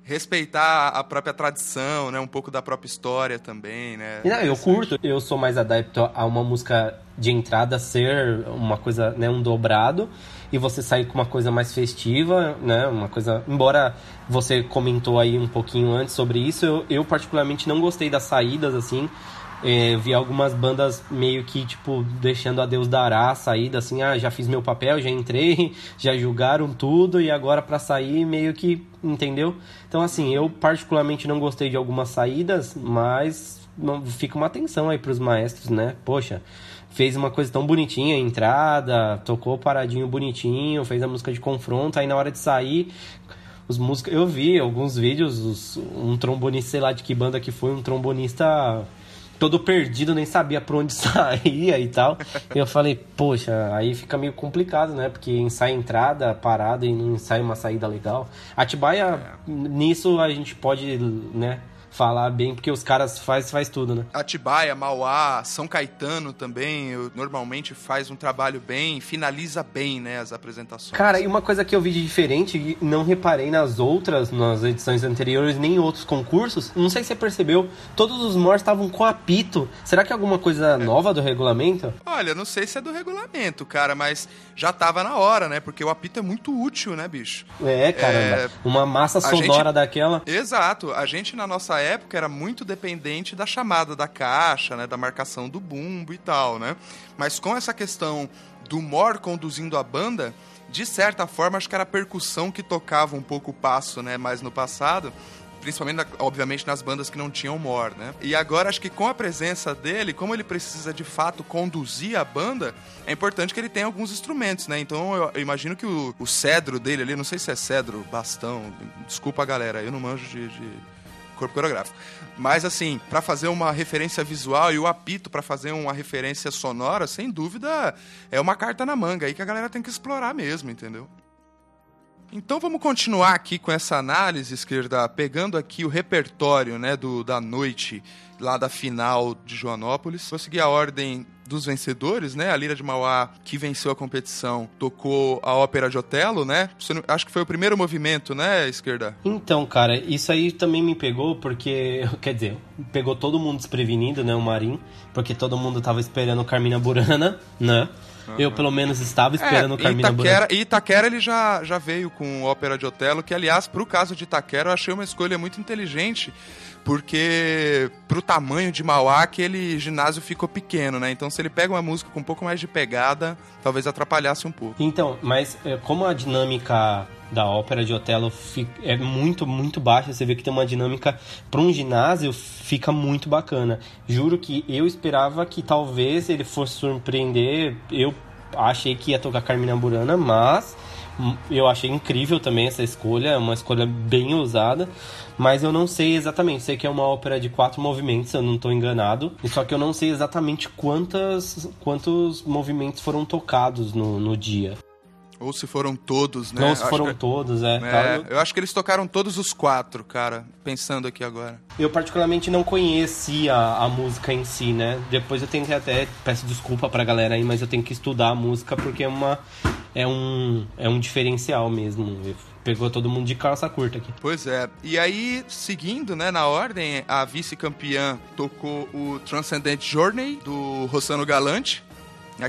respeitar a própria tradição, né? Um pouco da própria história também, né? Não, eu curto. Eu sou mais adepto a uma música de entrada ser uma coisa, né? Um dobrado e você sair com uma coisa mais festiva, né? Uma coisa. Embora você comentou aí um pouquinho antes sobre isso, eu, eu particularmente não gostei das saídas, assim. É, vi algumas bandas meio que, tipo, deixando a Deus dará a saída, assim, ah, já fiz meu papel, já entrei, já julgaram tudo e agora para sair meio que, entendeu? Então, assim, eu particularmente não gostei de algumas saídas, mas não, fica uma atenção aí pros maestros, né? Poxa, fez uma coisa tão bonitinha, entrada, tocou paradinho bonitinho, fez a música de confronto, aí na hora de sair, os músicos, eu vi alguns vídeos, os, um trombonista, sei lá de que banda que foi, um trombonista todo perdido, nem sabia por onde saía e tal. Eu falei, poxa, aí fica meio complicado, né? Porque ensaia entrada, parada e não ensaia uma saída legal. Atibaia, nisso a gente pode, né? Falar bem, porque os caras faz, faz tudo, né? Atibaia, Mauá, São Caetano também, eu, normalmente faz um trabalho bem, finaliza bem, né, as apresentações. Cara, e uma coisa que eu vi de diferente, não reparei nas outras, nas edições anteriores, nem em outros concursos, não sei se você percebeu, todos os mores estavam com apito. Será que é alguma coisa é. nova do regulamento? Olha, não sei se é do regulamento, cara, mas já tava na hora, né? Porque o apito é muito útil, né, bicho? É, caramba. É... Uma massa sonora gente... daquela. Exato. A gente, na nossa época era muito dependente da chamada da caixa, né, da marcação do bumbo e tal, né? Mas com essa questão do Mor conduzindo a banda, de certa forma acho que era a percussão que tocava um pouco o passo, né, mais no passado principalmente, obviamente, nas bandas que não tinham Mor, né? E agora acho que com a presença dele, como ele precisa de fato conduzir a banda, é importante que ele tenha alguns instrumentos, né? Então eu, imagino que o, o, cedro dele ali, não sei se é cedro, bastão, desculpa galera, eu não manjo de, de corpo coreográfico. Mas assim, para fazer uma referência visual e o apito para fazer uma referência sonora, sem dúvida, é uma carta na manga aí que a galera tem que explorar mesmo, entendeu? Então vamos continuar aqui com essa análise, esquerda, pegando aqui o repertório né, do, da noite lá da final de Joanópolis. Vou seguir a ordem dos vencedores, né? A Lira de Mauá, que venceu a competição, tocou a ópera de Otelo, né? Acho que foi o primeiro movimento, né, esquerda? Então, cara, isso aí também me pegou porque, quer dizer, pegou todo mundo desprevenido, né, o Marim, porque todo mundo tava esperando Carmina Burana, né? Uhum. Eu, pelo menos, estava esperando é, o Carmina Itaquera, Burana. E Itaquera, ele já, já veio com Ópera de Otelo, que, aliás, pro caso de Itaquera, eu achei uma escolha muito inteligente, porque pro tamanho de Mauá aquele ginásio ficou pequeno, né? Então se ele pega uma música com um pouco mais de pegada, talvez atrapalhasse um pouco. Então, mas é, como a dinâmica da ópera de Otelo é muito, muito baixa, você vê que tem uma dinâmica para um ginásio fica muito bacana. Juro que eu esperava que talvez ele fosse surpreender, eu achei que ia tocar Carmina Burana, mas eu achei incrível também essa escolha, é uma escolha bem ousada, mas eu não sei exatamente. Sei que é uma ópera de quatro movimentos, eu não estou enganado. Só que eu não sei exatamente quantas, quantos movimentos foram tocados no, no dia. Ou se foram todos, né? Ou se foram que... todos, é. é eu acho que eles tocaram todos os quatro, cara, pensando aqui agora. Eu particularmente não conhecia a música em si, né? Depois eu tenho que até, peço desculpa pra galera aí, mas eu tenho que estudar a música porque é uma... É um, é um diferencial mesmo. Pegou todo mundo de calça curta aqui. Pois é. E aí, seguindo, né, na ordem, a vice-campeã tocou o Transcendent Journey, do Rossano Galante.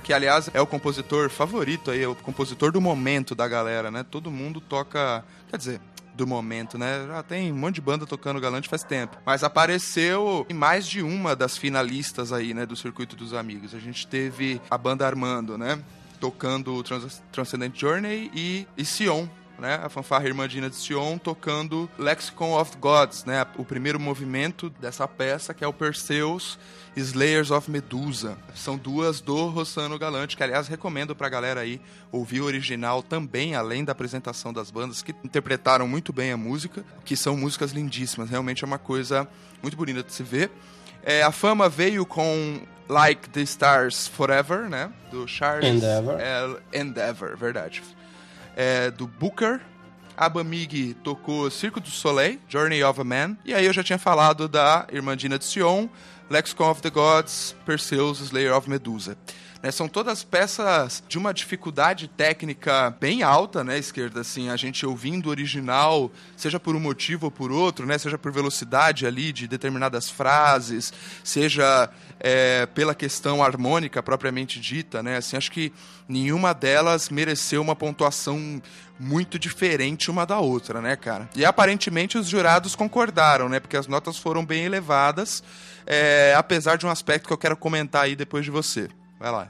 Que, aliás, é o compositor favorito aí, é o compositor do momento da galera, né? Todo mundo toca. Quer dizer, do momento, né? Já tem um monte de banda tocando Galante faz tempo. Mas apareceu em mais de uma das finalistas aí, né? Do Circuito dos Amigos. A gente teve a banda Armando, né? Tocando Trans Transcendent Journey e, e Sion, né, a fanfarra Irmandina de Sion tocando Lexicon of Gods, né, o primeiro movimento dessa peça que é o Perseus Slayers of Medusa. São duas do Rossano Galante, que aliás recomendo pra galera aí ouvir o original também, além da apresentação das bandas, que interpretaram muito bem a música, que são músicas lindíssimas. Realmente é uma coisa muito bonita de se ver. É, a fama veio com Like the Stars Forever, né? Do Charles Endeavor. L. Endeavor, verdade. É, do Booker, Abamig tocou Circo du Soleil, Journey of a Man. E aí eu já tinha falado da Irmandina de Sion, Lexicon of the Gods, Perseus, Slayer of Medusa. Né, são todas peças de uma dificuldade técnica bem alta, né, esquerda, assim, a gente ouvindo o original, seja por um motivo ou por outro, né, seja por velocidade ali de determinadas frases, seja é, pela questão harmônica propriamente dita, né, assim, acho que nenhuma delas mereceu uma pontuação muito diferente uma da outra, né, cara? E aparentemente os jurados concordaram, né, porque as notas foram bem elevadas, é, apesar de um aspecto que eu quero comentar aí depois de você. Vai lá.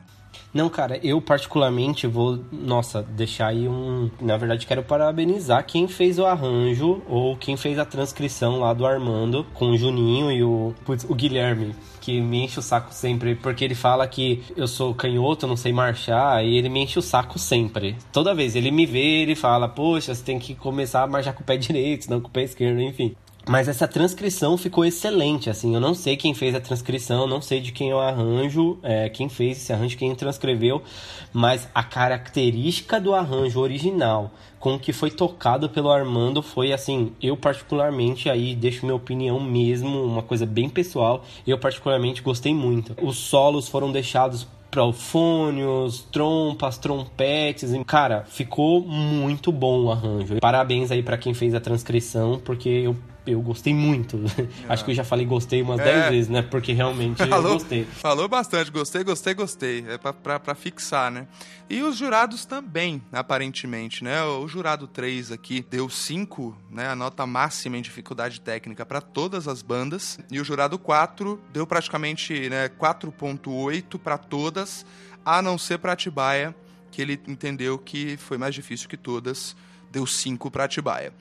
Não, cara, eu particularmente vou, nossa, deixar aí um. Na verdade, quero parabenizar quem fez o arranjo ou quem fez a transcrição lá do Armando com o Juninho e o, putz, o Guilherme que me enche o saco sempre, porque ele fala que eu sou canhoto, não sei marchar, e ele me enche o saco sempre. Toda vez ele me vê, ele fala: Poxa, você tem que começar a marchar com o pé direito, não com o pé esquerdo, enfim. Mas essa transcrição ficou excelente, assim, eu não sei quem fez a transcrição, não sei de quem é o arranjo, é, quem fez esse arranjo, quem transcreveu, mas a característica do arranjo original com que foi tocado pelo Armando foi assim, eu particularmente aí deixo minha opinião mesmo, uma coisa bem pessoal, eu particularmente gostei muito. Os solos foram deixados profônios, trompas, trompetes. Cara, ficou muito bom o arranjo. Parabéns aí para quem fez a transcrição, porque eu eu gostei muito. É. Acho que eu já falei gostei umas 10 é. vezes, né? Porque realmente falou, eu gostei. Falou bastante, gostei, gostei, gostei. É pra, pra, pra, fixar, né? E os jurados também, aparentemente, né? O jurado 3 aqui deu 5, né? A nota máxima em dificuldade técnica para todas as bandas. E o jurado 4 deu praticamente né, 4.8 para todas, a não ser para Atibaia, que ele entendeu que foi mais difícil que todas, deu 5 para Atibaia.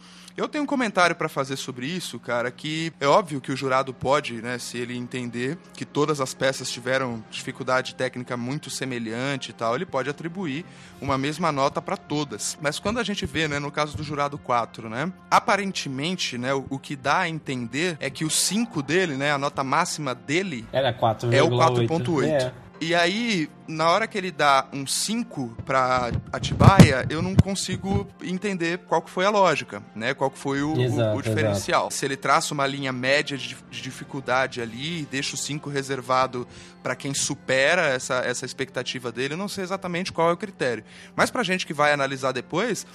Eu tenho um comentário para fazer sobre isso, cara, que é óbvio que o jurado pode, né, se ele entender que todas as peças tiveram dificuldade técnica muito semelhante e tal, ele pode atribuir uma mesma nota para todas. Mas quando a gente vê, né, no caso do jurado 4, né, aparentemente, né, o, o que dá a entender é que o 5 dele, né, a nota máxima dele Era 4, é o 4.8. É. E aí, na hora que ele dá um 5 para Atibaia, eu não consigo entender qual que foi a lógica, né? Qual que foi o, exato, o, o diferencial. Exato. Se ele traça uma linha média de, de dificuldade ali e deixa o 5 reservado para quem supera essa, essa expectativa dele, eu não sei exatamente qual é o critério. Mas pra gente que vai analisar depois,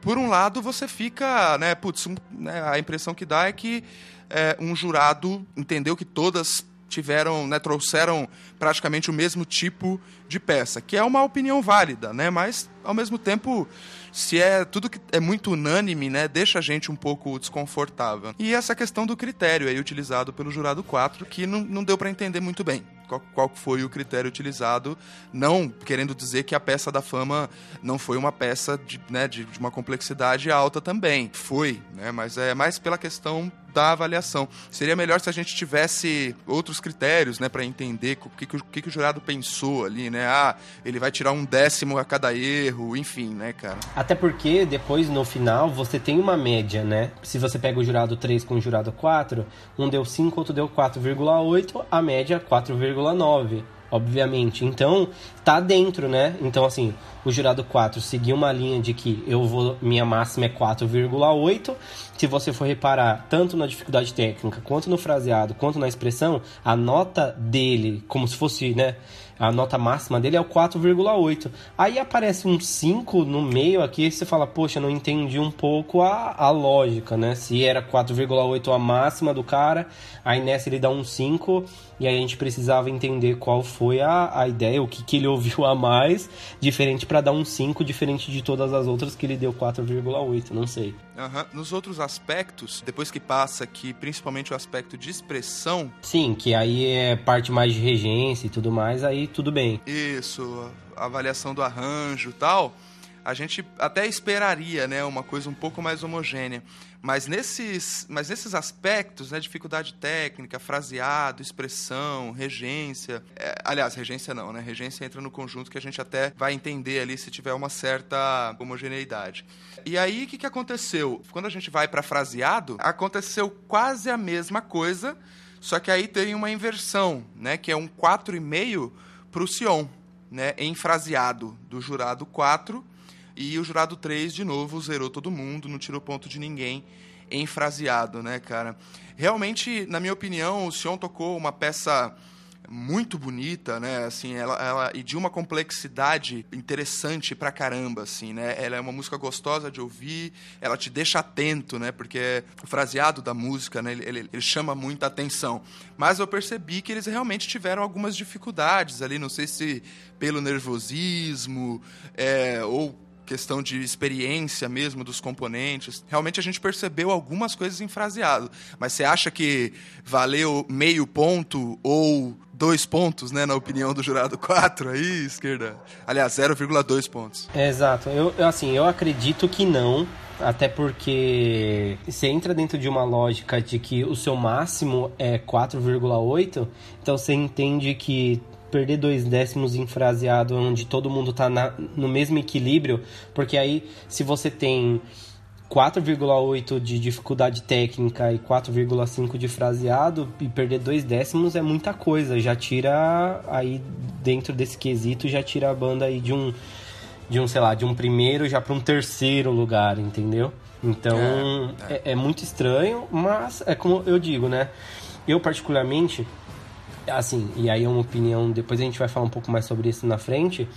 por um lado você fica, né, putz, um, né, a impressão que dá é que é, um jurado entendeu que todas tiveram, né, trouxeram praticamente o mesmo tipo de peça, que é uma opinião válida, né? Mas ao mesmo tempo, se é tudo que é muito unânime, né, deixa a gente um pouco desconfortável. E essa questão do critério aí utilizado pelo jurado 4, que não, não deu para entender muito bem qual, qual foi o critério utilizado, não querendo dizer que a peça da fama não foi uma peça de, né, de, de uma complexidade alta também. Foi, né, mas é mais pela questão da avaliação. Seria melhor se a gente tivesse outros critérios, né, para entender o que, que, que o jurado pensou ali, né? Ah, ele vai tirar um décimo a cada erro, enfim, né, cara? Até porque depois, no final, você tem uma média, né? Se você pega o jurado 3 com o jurado 4, um deu 5, outro deu 4,8, a média 4,9 obviamente. Então, tá dentro, né? Então, assim, o jurado 4 seguiu uma linha de que eu vou minha máxima é 4,8. Se você for reparar tanto na dificuldade técnica, quanto no fraseado, quanto na expressão, a nota dele, como se fosse, né, a nota máxima dele é o 4,8. Aí aparece um 5 no meio aqui você fala, poxa, não entendi um pouco a, a lógica, né? Se era 4,8 a máxima do cara, aí nessa ele dá um 5 e aí a gente precisava entender qual foi a, a ideia, o que, que ele ouviu a mais, diferente para dar um 5, diferente de todas as outras que ele deu 4,8, não sei. Uhum. Nos outros aspectos, depois que passa aqui, principalmente o aspecto de expressão. Sim, que aí é parte mais de regência e tudo mais, aí tudo bem. Isso, avaliação do arranjo e tal a gente até esperaria, né, uma coisa um pouco mais homogênea. Mas nesses, mas nesses aspectos, né, dificuldade técnica, fraseado, expressão, regência, é, aliás, regência não, né? Regência entra no conjunto que a gente até vai entender ali se tiver uma certa homogeneidade. E aí o que, que aconteceu? Quando a gente vai para fraseado, aconteceu quase a mesma coisa, só que aí tem uma inversão, né, que é um 4,5 para o Sion, né, em fraseado do jurado 4 e o jurado 3, de novo, zerou todo mundo, não tirou ponto de ninguém, enfraseado, né, cara? Realmente, na minha opinião, o Sion tocou uma peça muito bonita, né? Assim, ela, ela e de uma complexidade interessante pra caramba, assim, né? Ela é uma música gostosa de ouvir, ela te deixa atento, né? Porque o fraseado da música, né? Ele, ele, ele chama muita atenção. Mas eu percebi que eles realmente tiveram algumas dificuldades ali, não sei se pelo nervosismo é, ou questão de experiência mesmo dos componentes. Realmente a gente percebeu algumas coisas em fraseado. Mas você acha que valeu meio ponto ou dois pontos, né, na opinião do jurado 4 aí, esquerda? Aliás, 0,2 pontos. Exato. Eu, eu, assim, eu acredito que não. Até porque você entra dentro de uma lógica de que o seu máximo é 4,8, então você entende que perder dois décimos em fraseado onde todo mundo tá na, no mesmo equilíbrio, porque aí se você tem 4,8 de dificuldade técnica e 4,5 de fraseado e perder dois décimos é muita coisa, já tira aí dentro desse quesito já tira a banda aí de um de um, sei lá, de um primeiro já para um terceiro lugar, entendeu? Então é, é. é, é muito estranho, mas é como eu digo, né? Eu particularmente assim, e aí é uma opinião, depois a gente vai falar um pouco mais sobre isso na frente.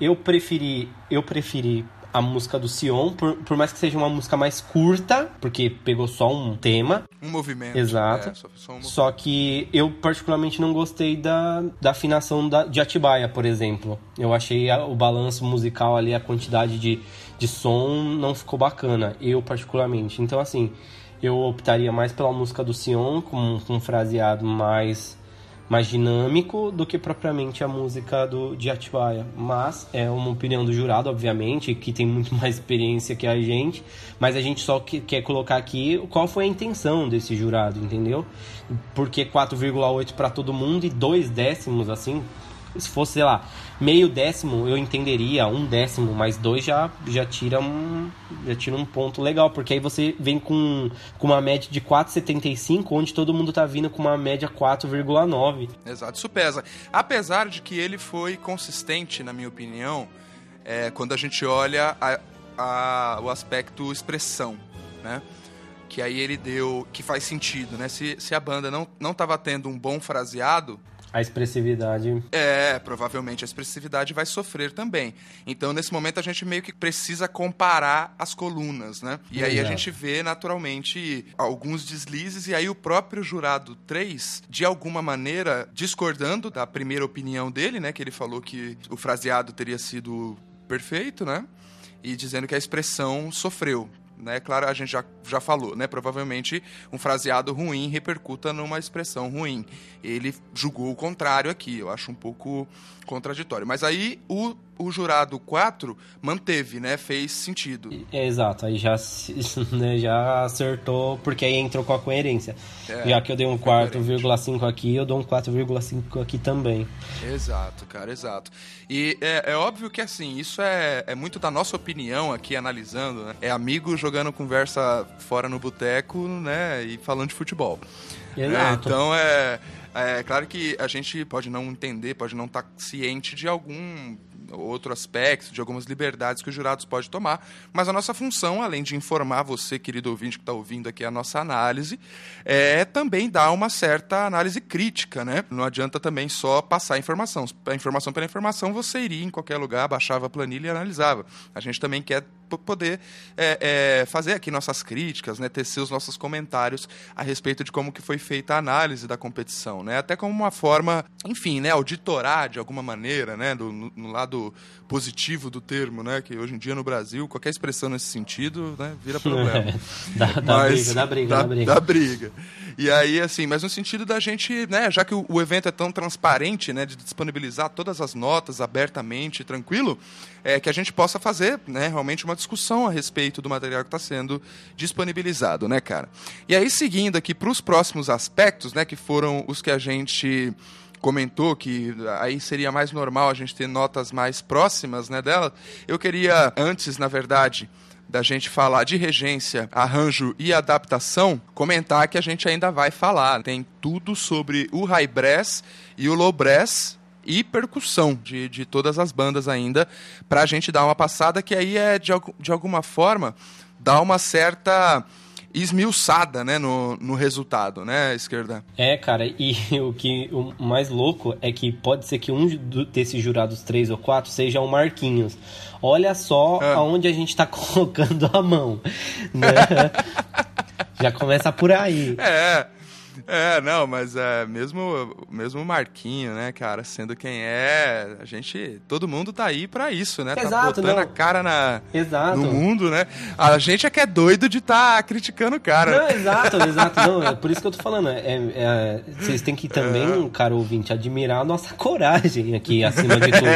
Eu preferi, eu preferi a música do Sion, por, por mais que seja uma música mais curta, porque pegou só um tema. Um movimento. Exato. É, só, só, um só, que eu particularmente não gostei da, da afinação da, de Atibaia, por exemplo. Eu achei a, o balanço musical ali, a quantidade de, de som não ficou bacana, eu particularmente. Então, assim, eu optaria mais pela música do Sion, com, com um fraseado mais mais dinâmico do que propriamente a música do, de Atibaia. Mas é uma opinião do jurado, obviamente, que tem muito mais experiência que a gente, mas a gente só que, quer colocar aqui qual foi a intenção desse jurado, entendeu? Porque 4,8 para todo mundo e dois décimos, assim, se fosse, sei lá, meio décimo, eu entenderia, um décimo, mas dois já, já, tira, um, já tira um ponto legal, porque aí você vem com, com uma média de 4,75, onde todo mundo tá vindo com uma média 4,9. Exato, isso pesa. Apesar de que ele foi consistente, na minha opinião, é, quando a gente olha a, a, o aspecto expressão, né? que aí ele deu que faz sentido, né? Se, se a banda não não estava tendo um bom fraseado, a expressividade. É, provavelmente a expressividade vai sofrer também. Então, nesse momento, a gente meio que precisa comparar as colunas, né? E aí a gente vê, naturalmente, alguns deslizes, e aí o próprio jurado 3, de alguma maneira, discordando da primeira opinião dele, né? Que ele falou que o fraseado teria sido perfeito, né? E dizendo que a expressão sofreu né? Claro, a gente já, já falou, né? Provavelmente um fraseado ruim repercuta numa expressão ruim. Ele julgou o contrário aqui, eu acho um pouco contraditório. Mas aí o, o jurado 4 manteve, né? Fez sentido. É, exato, aí já, né, já acertou, porque aí entrou com a coerência. É, já que eu dei um 4,5 aqui, eu dou um 4,5 aqui também. Exato, cara, exato. E é, é, óbvio que assim, isso é, é muito da nossa opinião aqui analisando, né? É amigo jogando conversa fora no boteco, né? E falando de futebol. Exato. É, então é é claro que a gente pode não entender, pode não estar tá ciente de algum outro aspecto, de algumas liberdades que os jurados podem tomar, mas a nossa função, além de informar você, querido ouvinte que está ouvindo aqui a nossa análise, é também dar uma certa análise crítica, né? Não adianta também só passar a informação. A informação pela informação, você iria em qualquer lugar, baixava a planilha e analisava. A gente também quer poder é, é, fazer aqui nossas críticas, né, tecer os nossos comentários a respeito de como que foi feita a análise da competição, né, até como uma forma, enfim, né, auditorar de alguma maneira, né, do, no, no lado positivo do termo, né, que hoje em dia no Brasil qualquer expressão nesse sentido, né, vira problema. dá, dá briga, dá briga, dá, dá briga. Dá briga. E aí, assim, mas no sentido da gente, né, já que o, o evento é tão transparente, né, de disponibilizar todas as notas abertamente, tranquilo, é que a gente possa fazer, né, realmente uma discussão a respeito do material que está sendo disponibilizado, né, cara? E aí, seguindo aqui para os próximos aspectos, né, que foram os que a gente comentou que aí seria mais normal a gente ter notas mais próximas né, dela. Eu queria, antes, na verdade, da gente falar de regência, arranjo e adaptação, comentar que a gente ainda vai falar. Tem tudo sobre o high brass e o low brass e percussão de, de todas as bandas ainda, para a gente dar uma passada que aí é, de, de alguma forma, dar uma certa esmiuçada, né, no, no resultado, né, esquerda? É, cara, e o que o mais louco é que pode ser que um desses jurados três ou quatro seja o Marquinhos. Olha só é. aonde a gente tá colocando a mão, né? Já começa por aí. É. É, não, mas é mesmo mesmo Marquinho, né, cara, sendo quem é, a gente, todo mundo tá aí para isso, né? Tá Exato, botando não. a cara na Exato. no mundo, né? A gente é que é doido de tá criticando o cara. Não, exato, exato. Não, é por isso que eu tô falando. É, é- vocês têm que também, É. cara ouvinte, admirar a nossa coragem aqui, acima de tudo.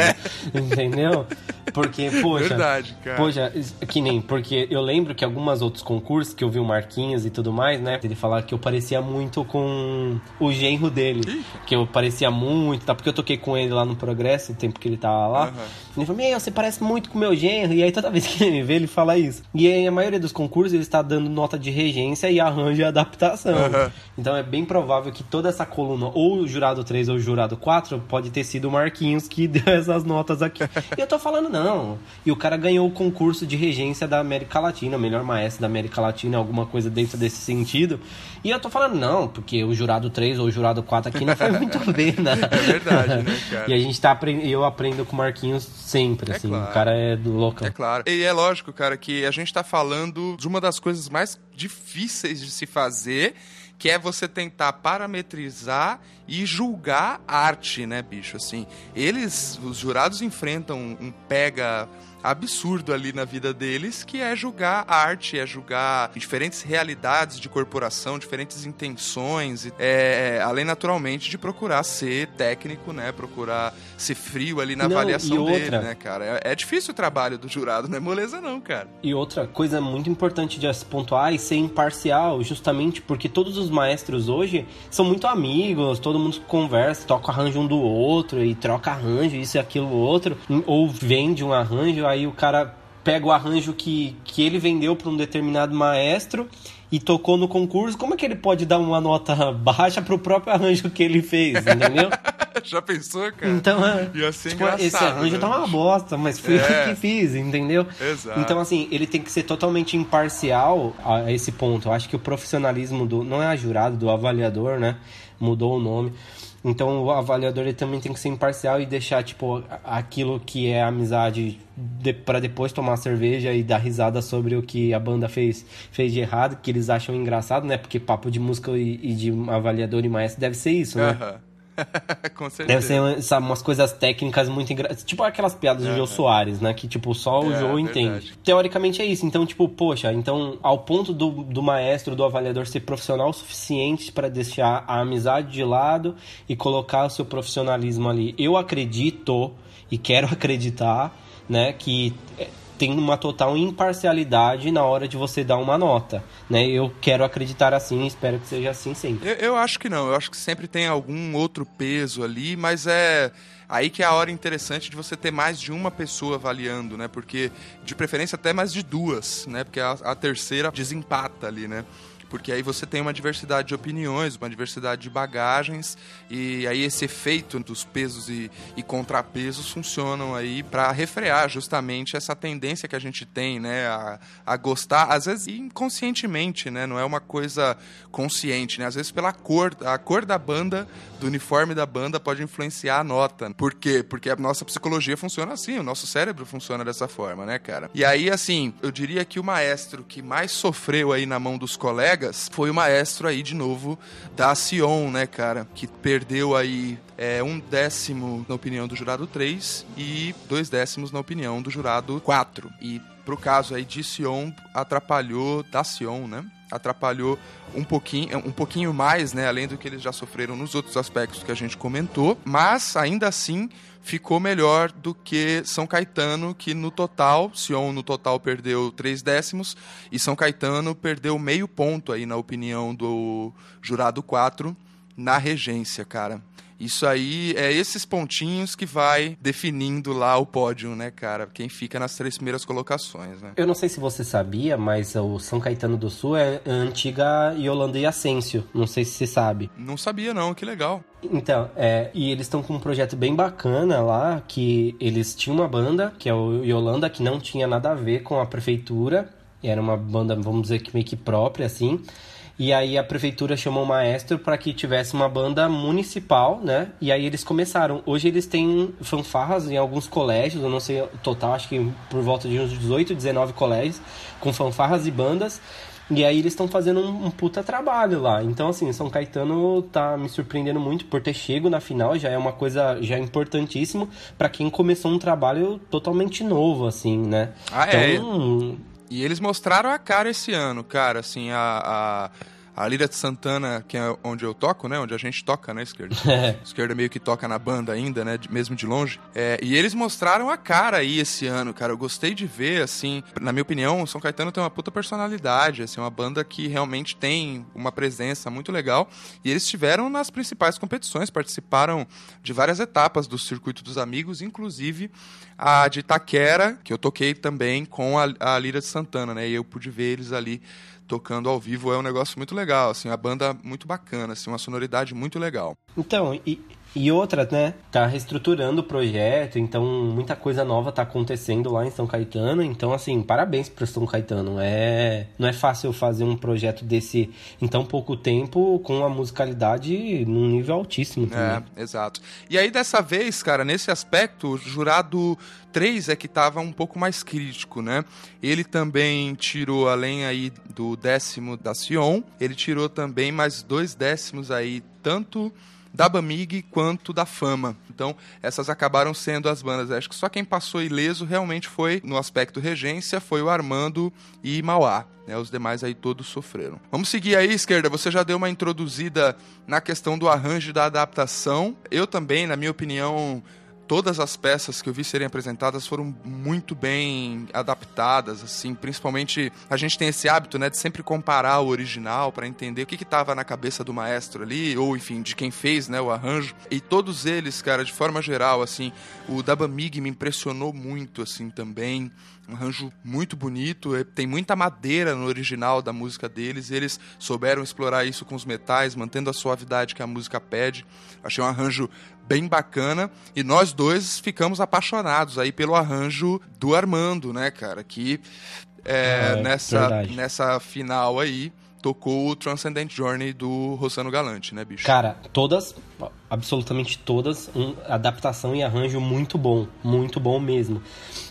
Entendeu? Porque, poxa. Verdade, cara. Poxa, que nem, porque eu lembro que algumas outros concursos que eu vi o Marquinhos e tudo mais, né? Ele falava que eu parecia muito com o genro dele. Que eu parecia muito, tá? Porque eu toquei com ele lá no Progresso, o tempo que ele tava lá. Aham. Ele falou, meu, você parece muito com o meu genro. E aí toda vez que ele me vê, ele fala isso. E aí a maioria dos concursos ele está dando nota de regência e arranjo e adaptação. Aham. Então é bem provável que toda essa coluna, ou o jurado 3 ou o jurado 4, pode ter sido o Marquinhos que deu essas notas aqui. e eu tô falando, não. E o cara ganhou o concurso de regência da América Latina, o melhor maestro da América Latina, alguma coisa dentro desse sentido. E eu tô falando, não, porque o jurado 3 ou o jurado 4 aqui não foi muito bem, né? É verdade, né, cara? E a gente tá aprendendo, eu aprendo com o Marquinhos sempre, É assim. claro. O cara é do loucão. É claro. E é lógico, cara, que a gente tá falando de uma das coisas mais difíceis de se fazer, que é você tentar parametrizar e julgar arte, né, bicho? Assim, eles, os jurados enfrentam um pega absurdo ali na vida deles, que é julgar arte, é julgar diferentes realidades de corporação, diferentes intenções, e, é, além naturalmente de procurar ser técnico, né, procurar ser frio ali na Não, avaliação e dele, outra- né, cara? É, é difícil o trabalho do jurado, não é moleza não, cara. E outra coisa muito importante de se pontuar e ser imparcial, justamente porque todos os maestros hoje são muito amigos, todo mundo conversa, toca arranjo um do outro e troca arranjo, isso e aquilo outro, ou vende um arranjo, aí o cara pega o arranjo que, que ele vendeu para um determinado maestro e tocou no concurso, como é que ele pode dar uma nota baixa pro próprio arranjo que ele fez, entendeu? Já pensou, cara? Então, é, Ia ser tipo, esse arranjo né? tá uma bosta, mas fui É. eu que fiz, entendeu? Exato. Então, assim, ele tem que ser totalmente imparcial a esse ponto. Eu acho que o profissionalismo do. Não é a jurado, do avaliador, né? Mudou o nome. Então, o avaliador ele também tem que ser imparcial e deixar, tipo, aquilo que é amizade de, para depois tomar cerveja e dar risada sobre o que a banda fez, fez de errado, que eles acham engraçado, né? Porque papo de música e, e de avaliador e maestro deve ser isso, né? Com certeza. Deve ser sabe, umas coisas técnicas muito engraçadas. Tipo aquelas piadas do Jô Soares, né? Que, tipo, só o É, Jô verdade. entende. Teoricamente é isso. Então, tipo, poxa, então, ao ponto do, do maestro, do avaliador ser profissional o suficiente para deixar a amizade de lado e colocar o seu profissionalismo ali. Eu acredito e quero acreditar, né, que é, tem uma total imparcialidade na hora de você dar uma nota, né? Eu quero acreditar assim, espero que seja assim sempre. Eu, eu acho que não, eu acho que sempre tem algum outro peso ali, mas é aí que é a hora interessante de você ter mais de uma pessoa avaliando, né? Porque, de preferência, até mais de duas, né? Porque a, a terceira desempata ali, né? Porque aí você tem uma diversidade de opiniões, uma diversidade de bagagens, e aí esse efeito dos pesos e, e contrapesos funcionam aí para refrear justamente essa tendência que a gente tem, né? A, a gostar, às vezes inconscientemente, né? Não é uma coisa consciente, né? Às vezes pela cor, a cor da banda, do uniforme da banda pode influenciar a nota. Por quê? Porque a nossa psicologia funciona assim, o nosso cérebro funciona dessa forma, né, cara? E aí, assim, eu diria que o maestro que mais sofreu aí na mão dos colegas foi o maestro aí, de novo, da Sion, né, cara? Que perdeu aí é, um décimo na opinião do jurado 3 e dois décimos na opinião do jurado 4. E pro caso aí de Sion, atrapalhou, da Sion, né? Atrapalhou um pouquinho, um pouquinho mais, né? Além do que eles já sofreram nos outros aspectos que a gente comentou. Mas, ainda assim, ficou melhor do que São Caetano, que no total, Sion no total perdeu três décimos, e São Caetano perdeu meio ponto aí, na opinião do jurado 4, na regência, cara. Isso aí é esses pontinhos que vai definindo lá o pódio, né, cara? Quem fica nas três primeiras colocações, né? Eu não sei se você sabia, mas o São Caetano do Sul é a antiga Yolanda e Ascencio. Não sei se você sabe. Não sabia não, que legal. Então, é, e eles estão com um projeto bem bacana lá, que eles tinham uma banda, que é o Yolanda, que não tinha nada a ver com a prefeitura, era uma banda, vamos dizer que meio que própria, assim. E aí a prefeitura chamou o maestro para que tivesse uma banda municipal, né? E aí eles começaram. Hoje eles têm fanfarras em alguns colégios, eu não sei o total, acho que por volta de uns 18, 19 colégios, com fanfarras e bandas. E aí eles estão fazendo um, um, puta trabalho lá. Então, assim, São Caetano tá me surpreendendo muito por ter chego na final, já é uma coisa já importantíssimo para quem começou um trabalho totalmente novo, assim, né? Ah, é. então, é. E eles mostraram a cara esse ano, cara, assim, a... a Lira de Santana, que é onde eu toco, né? Onde a gente toca, né, esquerda? É. esquerda meio que toca na banda ainda, né? Mesmo de longe. É, e eles mostraram a cara aí esse ano, cara. Eu gostei de ver, assim. Na minha opinião, o São Caetano tem uma puta personalidade, assim, uma banda que realmente tem uma presença muito legal. E eles estiveram nas principais competições, participaram de várias etapas do Circuito dos Amigos, inclusive a de Itaquera, que eu toquei também com a, a Lira de Santana, né? E eu pude ver eles ali tocando ao vivo é um negócio muito legal, assim, a banda muito bacana, assim, uma sonoridade muito legal. Então, e, e outra, né? Tá reestruturando o projeto, então muita coisa nova tá acontecendo lá em São Caetano. Então, assim, parabéns pro São Caetano. É, não é fácil fazer um projeto desse em tão pouco tempo com uma musicalidade num nível altíssimo também. É, exato. E aí, dessa vez, cara, nesse aspecto, o jurado 3 é que tava um pouco mais crítico, né? Ele também tirou, além aí do décimo da Sion, ele tirou também mais dois décimos aí, tanto da Bamig quanto da Fama. Então, essas acabaram sendo as bandas. Acho que só quem passou ileso realmente foi, no aspecto regência, foi o Armando e Mauá. Né, os demais aí todos sofreram. Vamos seguir aí, esquerda. Você já deu uma introduzida na questão do arranjo da adaptação. Eu também, na minha opinião, todas as peças que eu vi serem apresentadas foram muito bem adaptadas, assim, principalmente a gente tem esse hábito, né, de sempre comparar o original para entender o que estava na cabeça do maestro ali, ou enfim, de quem fez, né, o arranjo. E todos eles, cara, de forma geral, assim, o Dabamig me impressionou muito, assim, também. Um arranjo muito bonito, é, tem muita madeira no original da música deles, eles souberam explorar isso com os metais, mantendo a suavidade que a música pede. Achei um arranjo bem bacana. E nós dois ficamos apaixonados aí pelo arranjo do Armando, né, cara? Que é, é, nessa, nessa final aí tocou o Transcendent Journey do Rossano Galante, né, bicho? Cara, todas, absolutamente todas, um, adaptação e arranjo muito bom, muito bom mesmo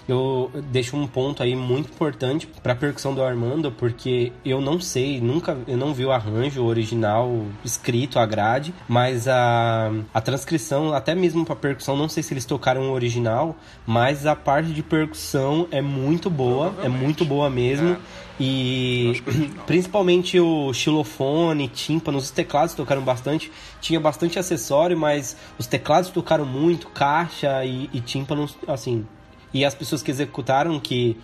eu deixo um ponto aí muito importante para a percussão do Armando, porque eu não sei, nunca, eu não vi o arranjo original escrito, a grade, mas a, a transcrição, até mesmo para percussão, não sei se eles tocaram o original, mas a parte de percussão é muito boa, é muito boa mesmo. É. E principalmente o xilofone, tímpanos, os teclados tocaram bastante. Tinha bastante acessório, mas os teclados tocaram muito, caixa e, e tímpanos, assim, e as pessoas que executaram, que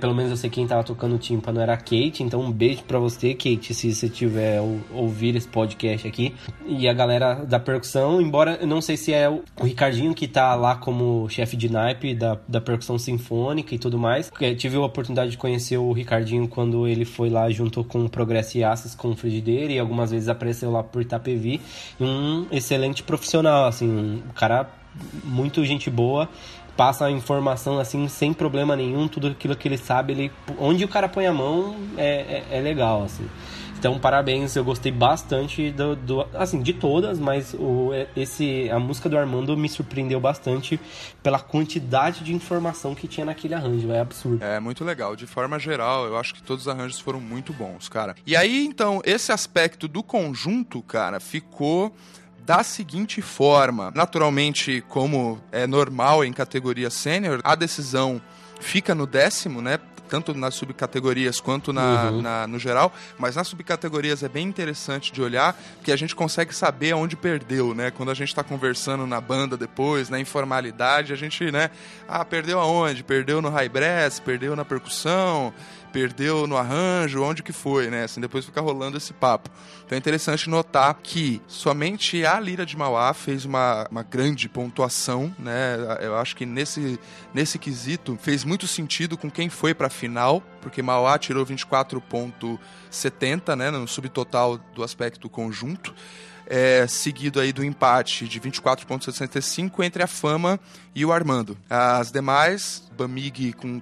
pelo menos eu sei quem tava tocando o tímpano era a Kate, então um beijo para você, Kate, se você tiver ouvir esse podcast aqui. E a galera da percussão, embora eu não sei se é o, Ricardinho que tá lá como chefe de naipe da, da percussão sinfônica e tudo mais. Eu tive a oportunidade de conhecer o Ricardinho quando ele foi lá junto com o Progress e Asses com o Frigideira e algumas vezes apareceu lá por Itapevi. Um excelente profissional, assim, um cara muito gente boa passa a informação assim sem problema nenhum, tudo aquilo que ele sabe, ele onde o cara põe a mão é, é, é legal assim. Então, parabéns, eu gostei bastante do, do, assim, de todas, mas o, esse, a música do Armando me surpreendeu bastante pela quantidade de informação que tinha naquele arranjo, é absurdo. É, muito legal. De forma geral, eu acho que todos os arranjos foram muito bons, cara. E aí, então, esse aspecto do conjunto, cara, ficou da seguinte forma: naturalmente, como é normal em categoria sênior, a decisão fica no décimo, né? Tanto nas subcategorias quanto na, uhum. na, no geral, mas nas subcategorias é bem interessante de olhar, porque a gente consegue saber aonde perdeu, né? Quando a gente está conversando na banda depois, na informalidade, a gente, né? Ah, perdeu aonde? Perdeu no high brass, perdeu na percussão, perdeu no arranjo, onde que foi, né? Assim, depois fica rolando esse papo. Então é interessante notar que somente a Lira de Mauá fez uma, uma grande pontuação, né? Eu acho que nesse, nesse quesito fez muito sentido com quem foi para a final, porque Mauá tirou 24.70, né, no subtotal do aspecto conjunto. É, seguido aí do empate de 24,65 entre a Fama e o Armando. As demais, Bamig com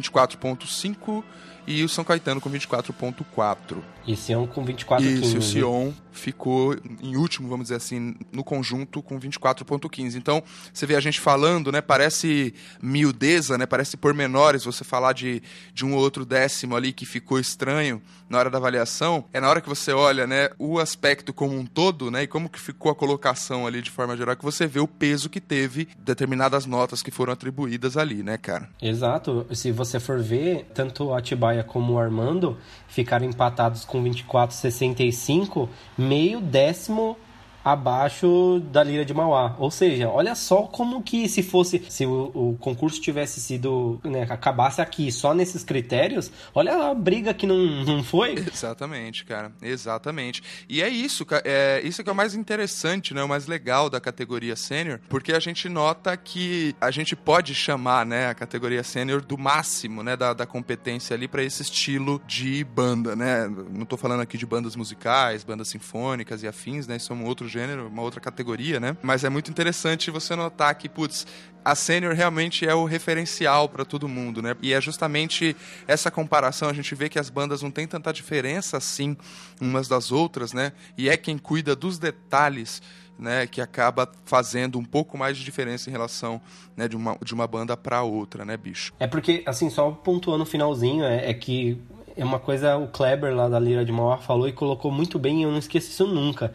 24,5 e o São Caetano com 24.4. E Sion com 24 Isso, o Sion ficou em último, vamos dizer assim, no conjunto com 24.15. Então, você vê a gente falando, né, parece miudeza, né, parece pormenores você falar de, de um ou outro décimo ali que ficou estranho na hora da avaliação. É na hora que você olha, né, o aspecto como um todo, né, e como que ficou a colocação ali de forma geral, que você vê o peso que teve determinadas notas que foram atribuídas ali, né, cara? Exato. Se você for ver, tanto a Atibaia como o Armando ficaram empatados com 24,65, meio décimo abaixo da Lira de Mauá. Ou seja, olha só como que se fosse, se o, o concurso tivesse sido, né, acabasse aqui só nesses critérios, olha a briga que não, não foi. Exatamente, cara, exatamente. E é isso, é isso que é o mais interessante, né, o mais legal da categoria sênior, porque a gente nota que a gente pode chamar, né, a categoria sênior do máximo, né, da, da competência ali para esse estilo de banda, né? Não tô falando aqui de bandas musicais, bandas sinfônicas e afins, né? Isso é um outro gênero, uma outra categoria, né? Mas é muito interessante você notar que, putz, a sênior realmente é o referencial para todo mundo, né? E é justamente essa comparação, a gente vê que as bandas não têm tanta diferença assim umas das outras, né? E é quem cuida dos detalhes né, que acaba fazendo um pouco mais de diferença em relação né, de, uma, de uma banda para outra, né, bicho? É porque, assim, só pontuando no finalzinho, é, é, que é uma coisa o Kleber lá da Lira de Mauá falou e colocou muito bem e eu não esqueço isso nunca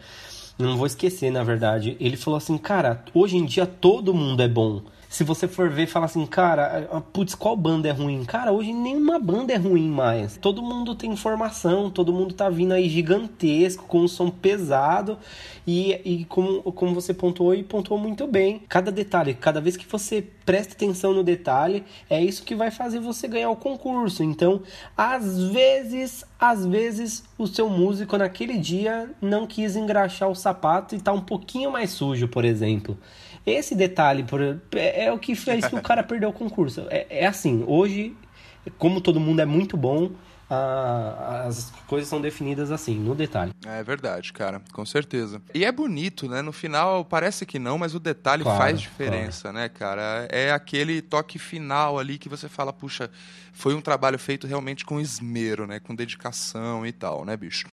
não vou esquecer, na verdade. Ele falou assim, cara, hoje em dia todo mundo é bom. Se você for ver falar assim, cara, putz, qual banda é ruim? Cara, hoje nenhuma banda é ruim mais. Todo mundo tem informação, todo mundo tá vindo aí gigantesco, com um som pesado. E, e como, como você pontuou e pontuou muito bem, cada detalhe, cada vez que você presta atenção no detalhe, é isso que vai fazer você ganhar o concurso. Então, às vezes, às vezes, o seu músico naquele dia não quis engraxar o sapato e tá um pouquinho mais sujo, por exemplo. Esse detalhe por, é, é o que fez que o cara perdeu o concurso. É, é assim, hoje, como todo mundo é muito bom, as coisas são definidas assim, no detalhe. É verdade, cara, com certeza. E é bonito, né? No final parece que não, mas o detalhe claro, faz diferença, claro. né, cara? É aquele toque final ali que você fala, puxa, foi um trabalho feito realmente com esmero, né? Com dedicação e tal, né, bicho?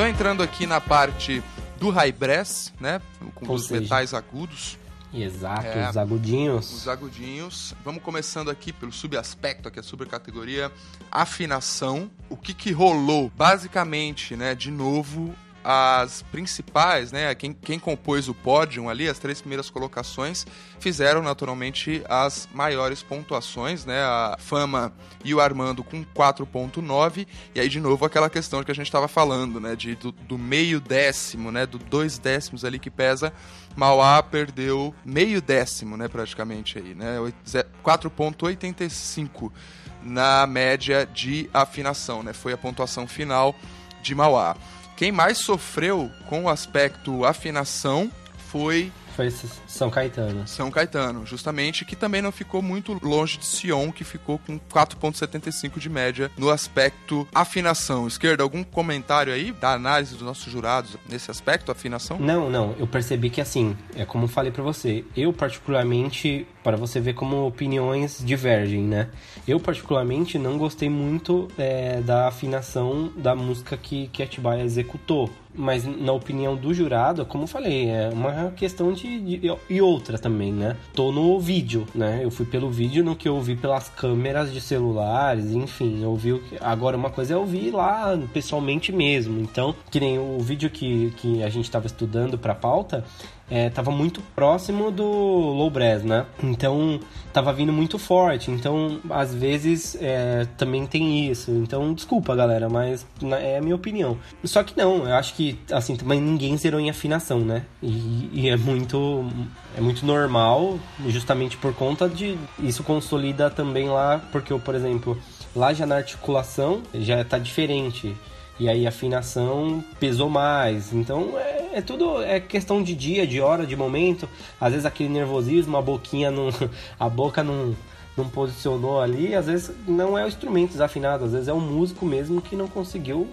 Então, entrando aqui na parte do high brass, né? Com Ou os seja, metais agudos. Exato, é, os agudinhos. Os agudinhos. Vamos começando aqui pelo subaspecto, aqui a subcategoria afinação. O que que rolou? Basicamente, né, de novo, as principais, né, quem, quem compôs o pódio ali, as três primeiras colocações, fizeram naturalmente as maiores pontuações, né, a Fama e o Armando com 4.9, e aí de novo aquela questão que a gente estava falando, né, de, do, do, meio décimo, né, do dois décimos ali que pesa, Mauá perdeu meio décimo, né, praticamente aí, né, 4.85 na média de afinação, né, foi a pontuação final de Mauá. Quem mais sofreu com o aspecto afinação foi foi São Caetano. São Caetano, justamente, que também não ficou muito longe de Sion, que ficou com 4,75 de média no aspecto afinação. Esquerda, algum comentário aí da análise dos nossos jurados nesse aspecto, afinação? Não, não. Eu percebi que assim, é como falei para você, eu particularmente, para você ver como opiniões divergem, né? Eu particularmente não gostei muito é, da afinação da música que, que Atibaia executou mas na opinião do jurado, como eu falei, é uma questão de, de, e outra também, né? Tô no vídeo, né? Eu fui pelo vídeo no que eu ouvi pelas câmeras de celulares, enfim, eu vi agora uma coisa é ouvir lá pessoalmente mesmo. Então, que nem o vídeo que, que a gente estava estudando para pauta, é, muito próximo do low brass, né? Então tava vindo muito forte. Então às vezes é, também tem isso. Então desculpa, galera, mas é a minha opinião. Só que não, eu acho que assim também ninguém zerou em afinação, né? E, e é muito é muito normal, justamente por conta de isso consolida também lá, porque por exemplo, lá já na articulação já tá diferente e aí a afinação pesou mais. Então é, é, tudo é questão de dia, de hora, de momento. Às vezes aquele nervosismo, a boquinha não, a boca não, não posicionou ali. Às vezes não é o instrumento desafinado, às vezes é o músico mesmo que não conseguiu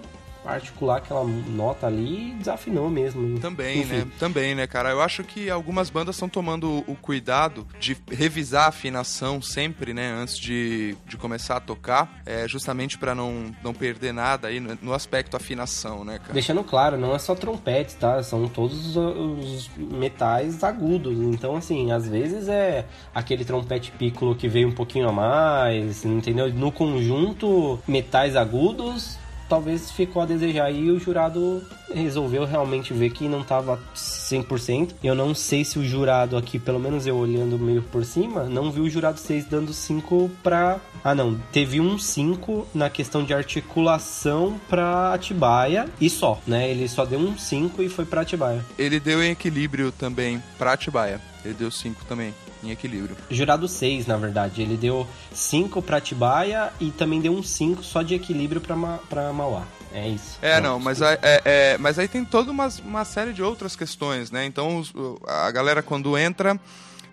articular aquela nota ali desafinou mesmo. Também, Enfim. né? Também, né, cara? Eu acho que algumas bandas estão tomando o cuidado de revisar a afinação sempre, né, antes de, de começar a tocar, é, justamente para não, não perder nada aí no, no, aspecto afinação, né, cara? Deixando claro, não é só trompete, tá? São todos os metais agudos. Então, assim, às vezes é aquele trompete piccolo que veio um pouquinho a mais, entendeu? No conjunto, metais agudos talvez ficou a desejar e o jurado resolveu realmente ver que não estava 100%. Eu não sei se o jurado aqui, pelo menos eu olhando meio por cima, não viu o jurado 6 dando 5 para Ah, não, teve um 5 na questão de articulação para Atibaia e só, né? Ele só deu um 5 e foi para Atibaia. Ele deu em equilíbrio também para Atibaia. Ele deu 5 também em equilíbrio. Jurado 6, na verdade. Ele deu 5 para Atibaia e também deu um 5 só de equilíbrio para Ma Mauá. É isso. É, não, mas, é, é, mas aí tem toda uma, uma série de outras questões, né? Então os, a galera quando entra,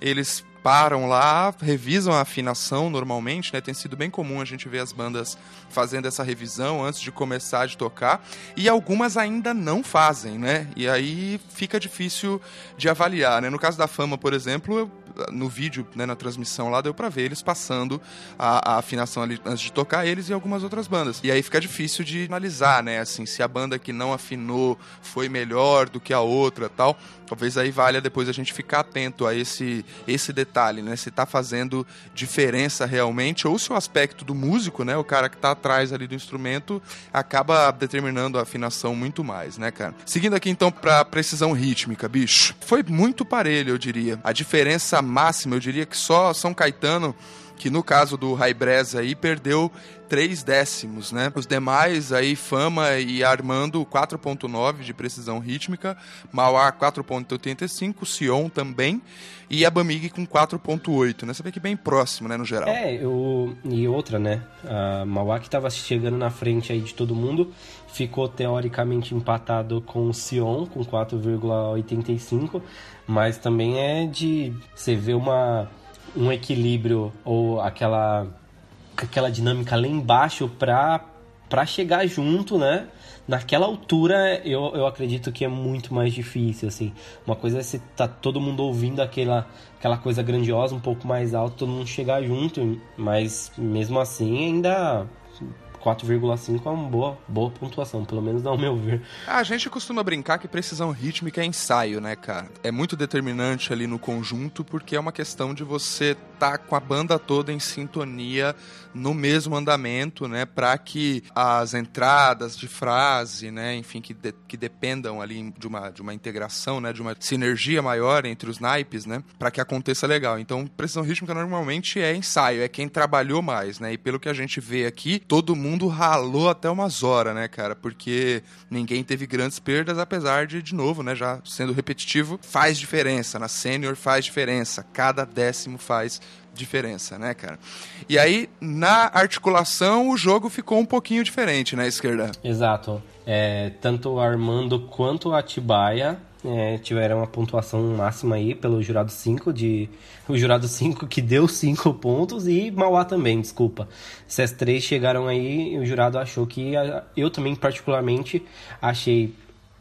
eles param lá, revisam a afinação normalmente, né? Tem sido bem comum a gente ver as bandas fazendo essa revisão antes de começar a tocar, e algumas ainda não fazem, né? E aí fica difícil de avaliar, né? No caso da Fama, por exemplo, eu no vídeo, né, na transmissão lá, deu pra ver eles passando a, a, afinação ali antes de tocar eles e algumas outras bandas. E aí fica difícil de analisar, né, assim, se a banda que não afinou foi melhor do que a outra tal. Talvez aí valha depois a gente ficar atento a esse, esse detalhe, né, se tá fazendo diferença realmente ou se o aspecto do músico, né, o cara que tá atrás ali do instrumento, acaba determinando a afinação muito mais, né, cara. Seguindo aqui então pra precisão rítmica, bicho. Foi muito parelho, eu diria. A diferença máxima, eu diria que só São Caetano que no caso do Raibres aí perdeu três décimos, né? Os demais aí, Fama e Armando 4.9 de precisão rítmica, Mauá 4.85, Sion também e a Bamig com 4.8, né? Você vê que bem próximo, né, no geral. É, eu... e outra, né? A Mauá que estava chegando na frente aí de todo mundo, ficou teoricamente empatado com o Sion com 4,85, mas também é de você ver uma um equilíbrio ou aquela aquela dinâmica lá embaixo para para chegar junto, né? Naquela altura, eu, eu acredito que é muito mais difícil, assim. Uma coisa é se tá todo mundo ouvindo aquela, aquela coisa grandiosa, um pouco mais alto, todo mundo chegar junto, mas mesmo assim ainda 4,5 é uma boa, boa pontuação, pelo menos ao meu ver. A gente costuma brincar que precisão rítmica é ensaio, né, cara? É muito determinante ali no conjunto, porque é uma questão de você tá com a banda toda em sintonia no mesmo andamento, né, para que as entradas de frase, né, enfim, que, de, que dependam ali de uma, de uma integração, né, de uma sinergia maior entre os naipes, né, para que aconteça legal. Então, precisão rítmica normalmente é ensaio, é quem trabalhou mais, né, e pelo que a gente vê aqui, todo mundo ralou até umas horas, né, cara, porque ninguém teve grandes perdas, apesar de, de novo, né, já sendo repetitivo, faz diferença, na sênior faz diferença, cada décimo faz diferença, né, cara? E aí, na articulação, o jogo ficou um pouquinho diferente, né, esquerda? Exato. É, tanto o Armando quanto Atibaia é, tiveram uma pontuação máxima aí pelo jurado 5 de o jurado 5 que deu 5 pontos e Mauá também, desculpa. Essas três chegaram aí, o jurado achou que eu também particularmente achei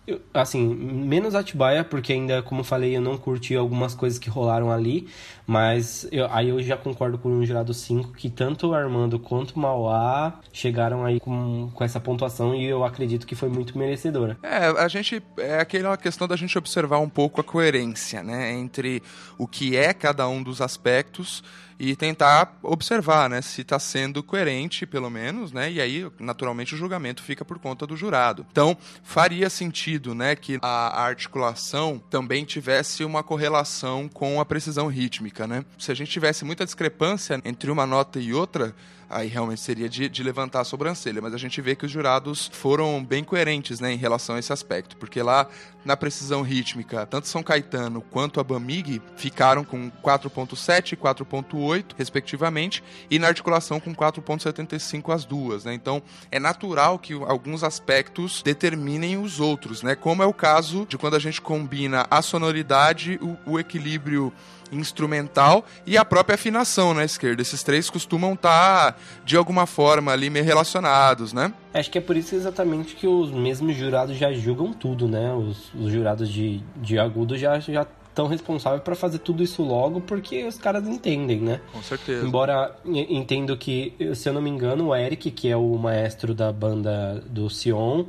eu, assim, menos Atibaia, porque ainda, como falei, eu não curti algumas coisas que rolaram ali, mas eu, aí eu já concordo com o jurado 5 que tanto o Armando quanto o Mauá chegaram aí com, com essa pontuação e eu acredito que foi muito merecedora. É, a gente. É aquela questão da gente observar um pouco a coerência, né? Entre o que é cada um dos aspectos e tentar observar, né, se está sendo coerente, pelo menos, né, e aí, naturalmente, o julgamento fica por conta do jurado. Então, faria sentido, né, que a articulação também tivesse uma correlação com a precisão rítmica, né? Se a gente tivesse muita discrepância entre uma nota e outra, aí realmente seria de, de, levantar a sobrancelha. Mas a gente vê que os jurados foram bem coerentes né, em relação a esse aspecto, porque lá na precisão rítmica, tanto São Caetano quanto a Bamig ficaram com 4.7 e 4.8, respectivamente, e na articulação com 4.75 as duas. Né? Então é natural que alguns aspectos determinem os outros. né? Como é o caso de quando a gente combina a sonoridade, o, o equilíbrio instrumental e a própria afinação na esquerda. Esses três costumam estar, tá, de alguma forma, ali meio relacionados, né? Acho que é por isso exatamente que os mesmos jurados já julgam tudo, né? Os, os jurados de, de agudo já, já tão responsável para fazer tudo isso logo, porque os caras entendem, né? Com certeza. Embora entendo que, se eu não me engano, o Eric, que é o maestro da banda do Sion,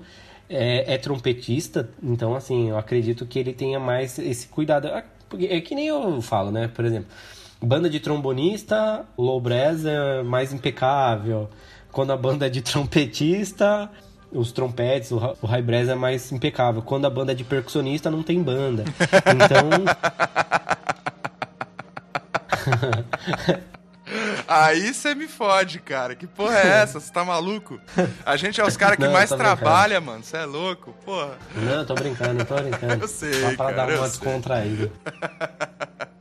é, é trompetista, então assim, eu acredito que ele tenha mais esse cuidado. É que nem eu falo, né? Por exemplo, banda de trombonista, o low brass é mais impecável. Quando a banda é de trompetista, os trompetes, o, high brass é mais impecável. Quando a banda é de percussionista, não tem banda. Então. Aí você me fode, cara. Que porra é essa? Você tá maluco? A gente é os caras que não, mais trabalha, mano. Você é louco? Porra. Não, tô brincando, tô brincando. Eu sei. Só pra cara, dar uma descontraída.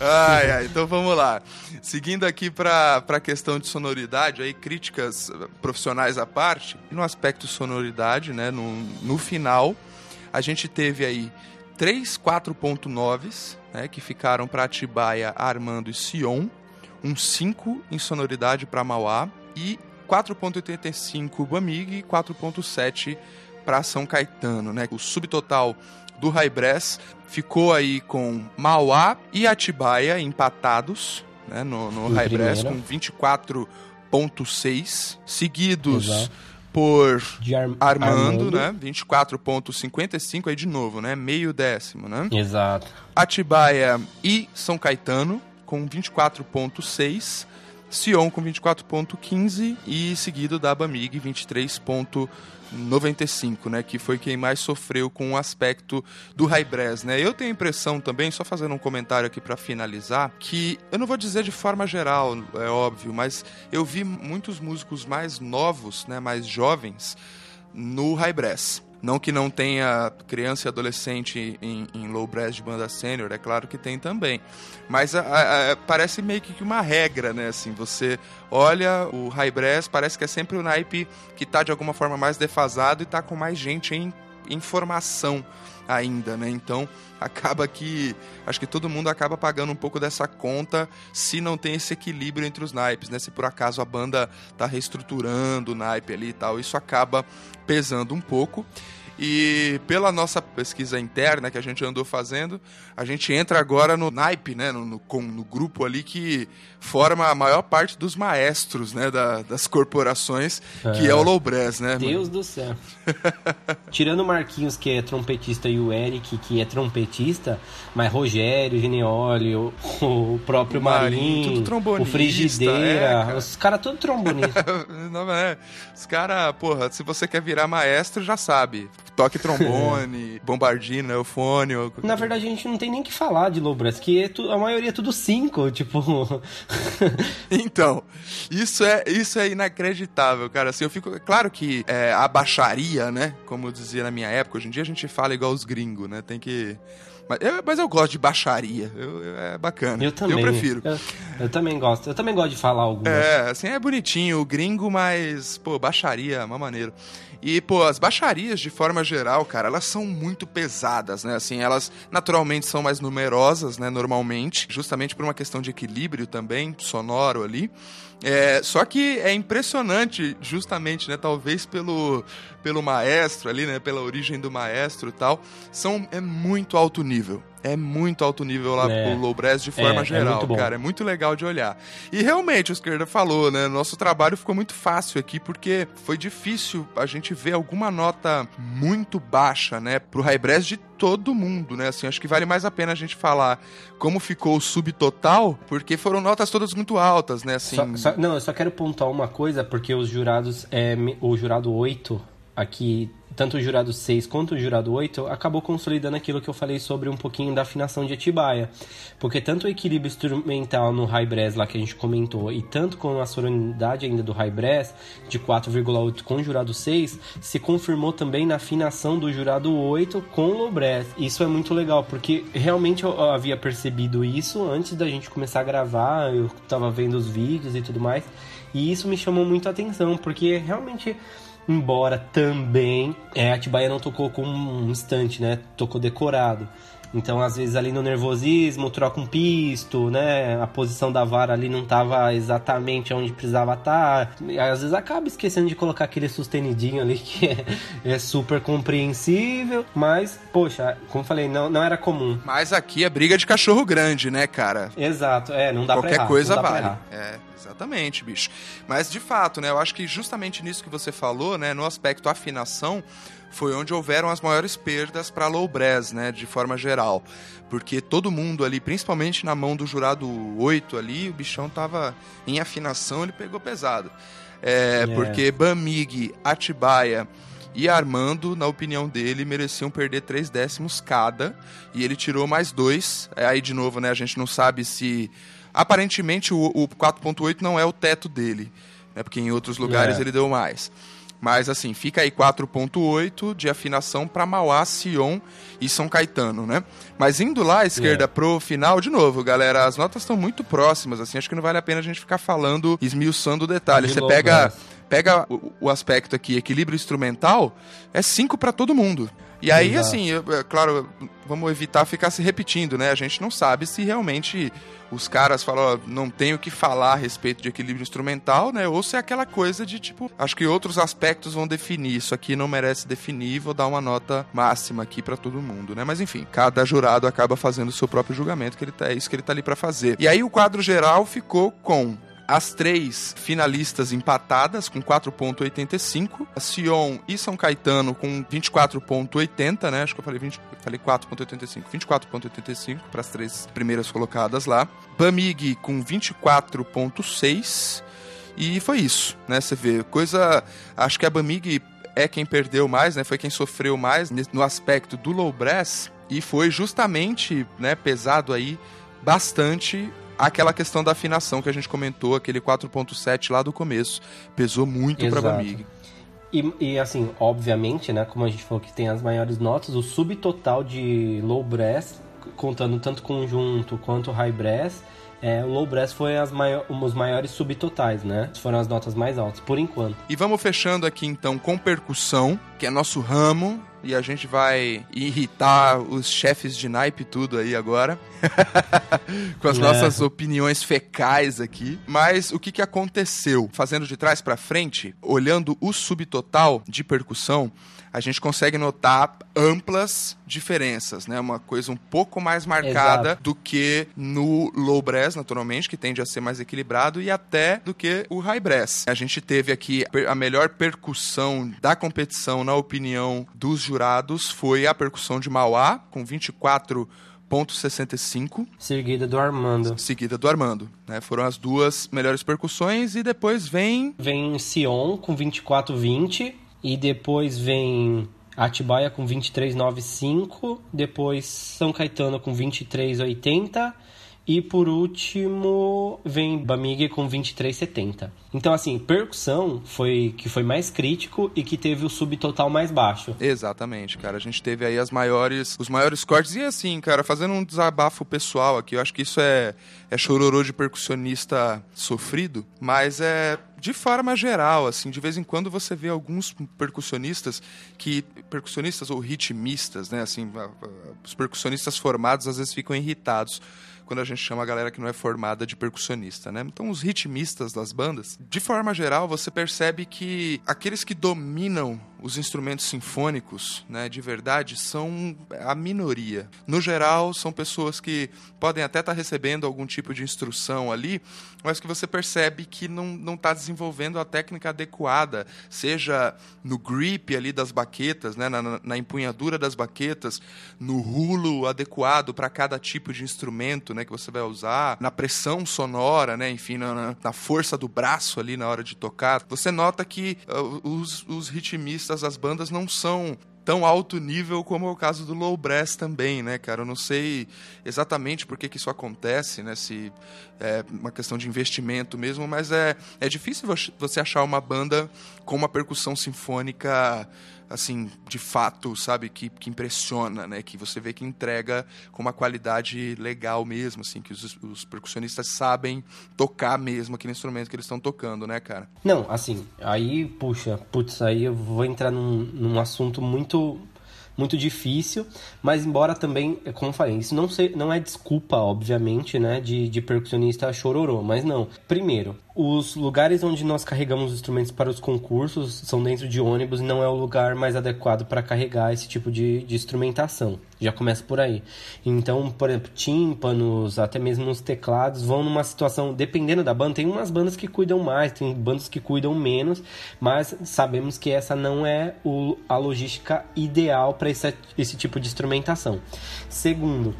Ai, ai, então vamos lá. Seguindo aqui para a questão de sonoridade, aí críticas profissionais à parte, no aspecto sonoridade, né, no, no final, a gente teve aí três 4.9s, né, que ficaram para Atibaia, Armando e Sion, um 5 em sonoridade para Mauá e 4.85 Bamig e 4.7 para São Caetano, né? O subtotal do Raibres ficou aí com Mauá e Atibaia empatados, né, no, no Raibres com 24.6, seguidos Exato. por Ar Armando, Armando, né, 24.55 aí de novo, né, meio décimo, né? Exato. Atibaia e São Caetano com 24.6, Sion com 24.15 e seguido da Bamig 23.95, né, que foi quem mais sofreu com o aspecto do Raibres, né? Eu tenho a impressão também, só fazendo um comentário aqui para finalizar, que eu não vou dizer de forma geral, é óbvio, mas eu vi muitos músicos mais novos, né, mais jovens no Raibres. Não que não tenha criança e adolescente em, em low brass de banda sênior, é claro que tem também. Mas a, a, a, parece meio que uma regra, né? Assim, você olha o high brass, parece que é sempre o naipe que está de alguma forma mais defasado e está com mais gente em, em formação ainda, né? Então acaba que acho que todo mundo acaba pagando um pouco dessa conta se não tem esse equilíbrio entre os naipes, né? Se por acaso a banda tá reestruturando o naipe ali e tal, isso acaba pesando um pouco. E pela nossa pesquisa interna que a gente andou fazendo, a gente entra agora no naipe, né, no, no, no grupo ali que forma a maior parte dos maestros né, da, das corporações, é. que é o Lowbrass, né? Deus mano? do céu. Tirando o Marquinhos, que é trompetista, e o Eric, que é trompetista, mas Rogério, Genioli, o, o próprio o Marinho, o Frigideira, é, os caras tudo trombonista. Não, é. Os caras, porra, se você quer virar maestro, já sabe toque trombone, bombardino, eufone. Na verdade, a gente não tem nem que falar de low brass, que é tu, a maioria é tudo cinco, tipo. então, isso é, isso é inacreditável, cara. Assim, eu fico. Claro que é, a baixaria, né? Como eu dizia na minha época, hoje em dia a gente fala igual os gringos, né? Tem que. Mas eu, mas eu gosto de baixaria. Eu, eu, é bacana. Eu também. Eu prefiro. Eu, eu, também gosto. Eu também gosto de falar algumas. É, assim, é bonitinho o gringo, mas, pô, baixaria é uma maneira. E, pô, as baixarias, de forma geral, cara, elas são muito pesadas, né? Assim, elas naturalmente são mais numerosas, né? Normalmente, justamente por uma questão de equilíbrio também, sonoro ali. É, só que é impressionante, justamente, né? Talvez pelo, pelo maestro ali, né? Pela origem do maestro e tal. São, é muito alto nível é muito alto nível lá é. pro Low Brass de forma é, é geral, é cara. É muito legal de olhar. E realmente, o Esquerda falou, né? Nosso trabalho ficou muito fácil aqui porque foi difícil a gente ver alguma nota muito baixa, né? Pro High Brass de todo mundo, né? Assim, acho que vale mais a pena a gente falar como ficou o subtotal, porque foram notas todas muito altas, né? Assim... Só, só, não, eu só quero pontuar uma coisa, porque os jurados, é, o jurado 8 aqui tanto o jurado 6 quanto o jurado 8 acabou consolidando aquilo que eu falei sobre um pouquinho da afinação de Atibaia. Porque tanto o equilíbrio instrumental no high brass lá que a gente comentou e tanto com a sonoridade ainda do high brass de 4,8 com o jurado 6 se confirmou também na afinação do jurado 8 com o low brass. Isso é muito legal porque realmente eu havia percebido isso antes da gente começar a gravar, eu estava vendo os vídeos e tudo mais. E isso me chamou muito a atenção, porque realmente embora também é, Atibaia não tocou com um instante, né? Tocou decorado. Então, às vezes, ali no nervosismo, troca um pisto, né? A posição da vara ali não estava exatamente onde precisava estar. Tá. Às vezes acaba esquecendo de colocar aquele sustenidinho ali que é, é, super compreensível. Mas, poxa, como falei, não, não era comum. Mas aqui é briga de cachorro grande, né, cara? Exato, é, não dá Qualquer pra errar. coisa vale. É, exatamente, bicho. Mas, de fato, né, eu acho que justamente nisso que você falou, né, no aspecto afinação foi onde houveram as maiores perdas para brass, né, de forma geral. Porque todo mundo ali, principalmente na mão do jurado 8 ali, o bichão tava em afinação, ele pegou pesado. É, yeah. Porque Bamig, Atibaia e Armando, na opinião dele, mereciam perder três décimos cada. E ele tirou mais dois. É, aí, de novo, né, a gente não sabe se... Aparentemente, o, o 4.8 não é o teto dele. Né, porque em outros lugares yeah. ele deu mais. Mas assim, fica aí 4.8 de afinação para Mauá, Sion e São Caetano, né? Mas indo lá à esquerda yeah. pro final, de novo, galera, as notas estão muito próximas, assim, acho que não vale a pena a gente ficar falando, esmiuçando o detalhe. Você pega, pega o, o aspecto aqui, equilíbrio instrumental, é 5 para todo mundo. E aí, Exato. assim, eu, é, claro, vamos evitar ficar se repetindo, né? A gente não sabe se realmente os caras falam, ó, não tenho o que falar a respeito de equilíbrio instrumental, né? Ou se é aquela coisa de tipo, acho que outros aspectos vão definir. Isso aqui não merece definir, vou dar uma nota máxima aqui para todo mundo, né? Mas enfim, cada jurado acaba fazendo o seu próprio julgamento, que ele tá, é isso que ele tá ali para fazer. E aí o quadro geral ficou com as três finalistas empatadas com 4.85, a Sion e São Caetano com 24.80, né? Acho que eu falei 20, falei 4.85, 24.85 para as três primeiras colocadas lá. Bamig com 24.6 e foi isso, né? Você vê, coisa, acho que a Bamig é quem perdeu mais, né? Foi quem sofreu mais no aspecto do low brass e foi justamente, né, pesado aí bastante aquela questão da afinação que a gente comentou, aquele 4.7 lá do começo, pesou muito para Bamig. E, e, assim, obviamente, né, como a gente falou que tem as maiores notas, o subtotal de low brass, contando tanto conjunto quanto high brass, é, o low brass foi as maior, os maiores subtotais, né? Foram as notas mais altas, por enquanto. E vamos fechando aqui então com percussão, que é nosso ramo, e a gente vai irritar os chefes de naipe tudo aí agora. com as é. nossas opiniões fecais aqui. Mas o que, que aconteceu? Fazendo de trás para frente, olhando o subtotal de percussão, a gente consegue notar amplas diferenças, né? Uma coisa um pouco mais marcada Exato. do que no low brass, naturalmente, que tende a ser mais equilibrado, e até do que o high brass. A gente teve aqui a melhor percussão da competição, na opinião dos jurados, foi a percussão de Mauá, com 24 ponto 65. Seguida do Armando. Seguida do Armando. Né? Foram as duas melhores percussões e depois vem. Vem Sion com 24,20 e depois vem Atibaia com 23,95, depois São Caetano com 23,80 e por último vem Bamig com 23,70. Então, assim, percussão foi que foi mais crítico e que teve o subtotal mais baixo. Exatamente, cara. A gente teve aí as maiores, os maiores cortes. E assim, cara, fazendo um desabafo pessoal aqui, eu acho que isso é, é chororô de percussionista sofrido, mas é de forma geral, assim, de vez em quando você vê alguns percussionistas que percussionistas ou ritmistas, né, assim, os percussionistas formados às vezes ficam irritados quando a gente chama a galera que não é formada de percussionista, né? Então, os ritmistas das bandas, de forma geral, você percebe que aqueles que dominam os instrumentos sinfônicos, né, de verdade, são a minoria. No geral, são pessoas que podem até estar tá recebendo algum tipo de instrução ali, mas que você percebe que não está desenvolvendo a técnica adequada, seja no grip ali das baquetas, né, na, na empunhadura das baquetas, no rulo adequado para cada tipo de instrumento né, que você vai usar, na pressão sonora, né, enfim, na, na força do braço ali na hora de tocar. Você nota que uh, os, os ritmistas artistas, as bandas não são tão alto nível como é o caso do Low Brass também, né, cara? Eu não sei exatamente por que, que isso acontece, né? Se é uma questão de investimento mesmo, mas é, é difícil você achar uma banda com uma percussão sinfônica assim, de fato, sabe, que, que impressiona, né? Que você vê que entrega com uma qualidade legal mesmo, assim, que os, os percussionistas sabem tocar mesmo aquele instrumento que eles estão tocando, né, cara? Não, assim, aí, puxa, putz, aí eu vou entrar num, num assunto muito muito difícil, mas embora também, como eu falei, isso não, ser, não é desculpa, obviamente, né, de, de percussionista chororô, mas não. Primeiro, os lugares onde nós carregamos os instrumentos para os concursos são dentro de ônibus e não é o lugar mais adequado para carregar esse tipo de, de instrumentação. Já começa por aí. Então, por exemplo, tímpanos, até mesmo os teclados vão numa situação, dependendo da banda, tem umas bandas que cuidam mais, tem bandas que cuidam menos, mas sabemos que essa não é o, a logística ideal para esse, esse tipo de instrumentação. Segundo,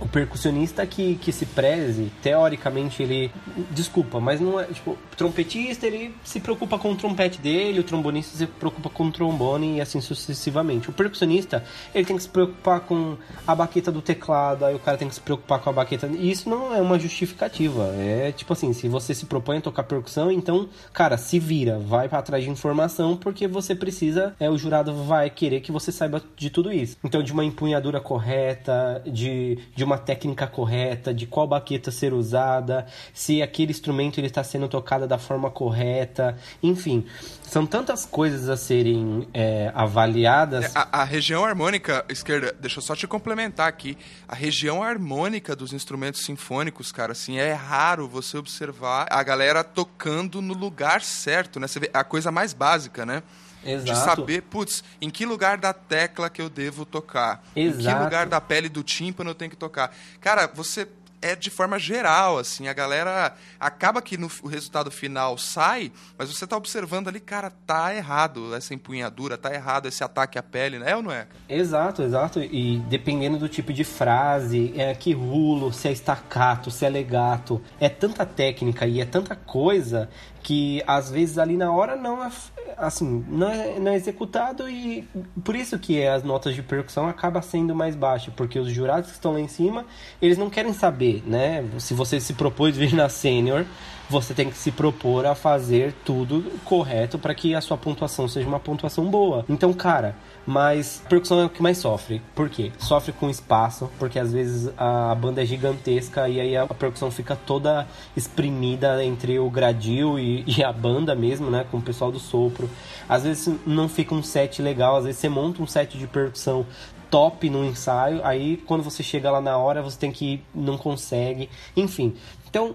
o percussionista que, que se preze, teoricamente ele. Desculpa, mas não é. Tipo, o trompetista ele se preocupa com o trompete dele, o trombonista se preocupa com o trombone e assim sucessivamente. O percussionista ele tem que se preocupar com a baqueta do teclado, aí o cara tem que se preocupar com a baqueta. E isso não é uma justificativa. É tipo assim, se você se propõe a tocar percussão, então, cara, se vira, vai para trás de informação, porque você precisa. É, o jurado vai querer que você saiba de tudo isso. Então, de uma empunhadura correta, de, de uma técnica correta, de qual baqueta ser usada, se aquele instrumento ele está sendo tocado da forma correta, enfim, são tantas coisas a serem é, avaliadas. É, a, a, região harmônica, esquerda, deixa eu só te complementar aqui, a região harmônica dos instrumentos sinfônicos, cara, assim, é raro você observar a galera tocando no lugar certo, né? Você vê a coisa mais básica, né? Exato. De saber, putz, em que lugar da tecla que eu devo tocar? Exato. Em que lugar da pele do tímpano eu tenho que tocar? Cara, você é de forma geral, assim, a galera acaba que no, o resultado final sai, mas você tá observando ali, cara, tá errado essa empunhadura, tá errado esse ataque à pele, né? É ou não é? Exato, exato. E dependendo do tipo de frase, é que rulo, se é estacato, se é legato, é tanta técnica e é tanta coisa que às vezes ali na hora não é, assim não é, não é executado e por isso que as notas de percussão acaba sendo mais baixa porque os jurados que estão lá em cima eles não querem saber né? Se você se propôs vir na sênior você tem que se propor a fazer tudo correto para que a sua pontuação seja uma pontuação boa então cara mas percussão é o que mais sofre. Por quê? Sofre com espaço, porque às vezes a banda é gigantesca e aí a percussão fica toda exprimida entre o gradil e, e a banda mesmo, né? Com o pessoal do sopro. Às vezes não fica um set legal, às vezes você monta um set de percussão top no ensaio, aí quando você chega lá na hora você tem que não consegue, enfim. Então,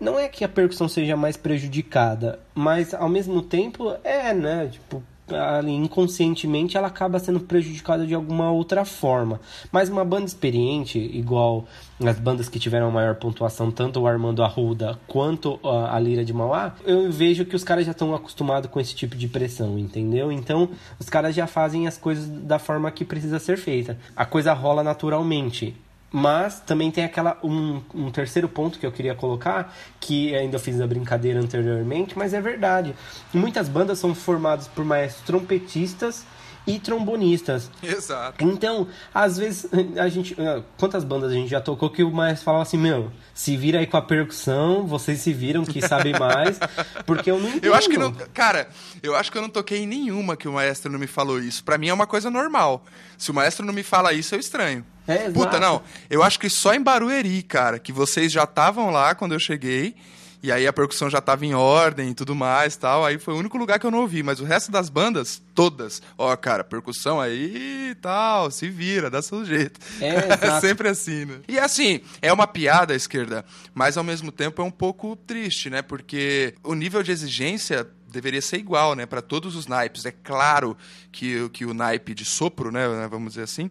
não é que a percussão seja mais prejudicada, mas ao mesmo tempo é, né? Tipo, ali, inconscientemente ela acaba sendo prejudicada de alguma outra forma. Mas uma banda experiente, igual as bandas que tiveram maior pontuação, tanto o Armando Arruda quanto a, Lira de Mauá, eu vejo que os caras já estão acostumados com esse tipo de pressão, entendeu? Então os caras já fazem as coisas da forma que precisa ser feita. A coisa rola naturalmente. Mas também tem aquela um, um, terceiro ponto que eu queria colocar, que ainda fiz a brincadeira anteriormente, mas é verdade. Muitas bandas são formadas por maestros trompetistas e trombonistas. Exato. Então, às vezes, a gente. Ah, quantas bandas a gente já tocou que o maestro falava assim, meu, se vira aí com a percussão, vocês se viram que sabem mais, porque eu não entendo. Eu acho que não. Cara, eu acho que eu não toquei em nenhuma que o maestro não me falou isso. Para mim é uma coisa normal. Se o maestro não me fala isso, eu estranho. É, Puta, não. Eu acho que só em Barueri, cara, que vocês já estavam lá quando eu cheguei. E aí a percussão já estava em ordem e tudo mais tal. Aí foi o único lugar que eu não ouvi. Mas o resto das bandas, todas. Ó, cara, percussão aí e tal, se vira, dá seu jeito. É, sempre assim, né? E assim, é uma piada à esquerda, mas ao mesmo tempo é um pouco triste, né? Porque o nível de exigência deveria ser igual, né, para todos os naipes. É claro que, que o naipe de sopro, né, vamos dizer assim,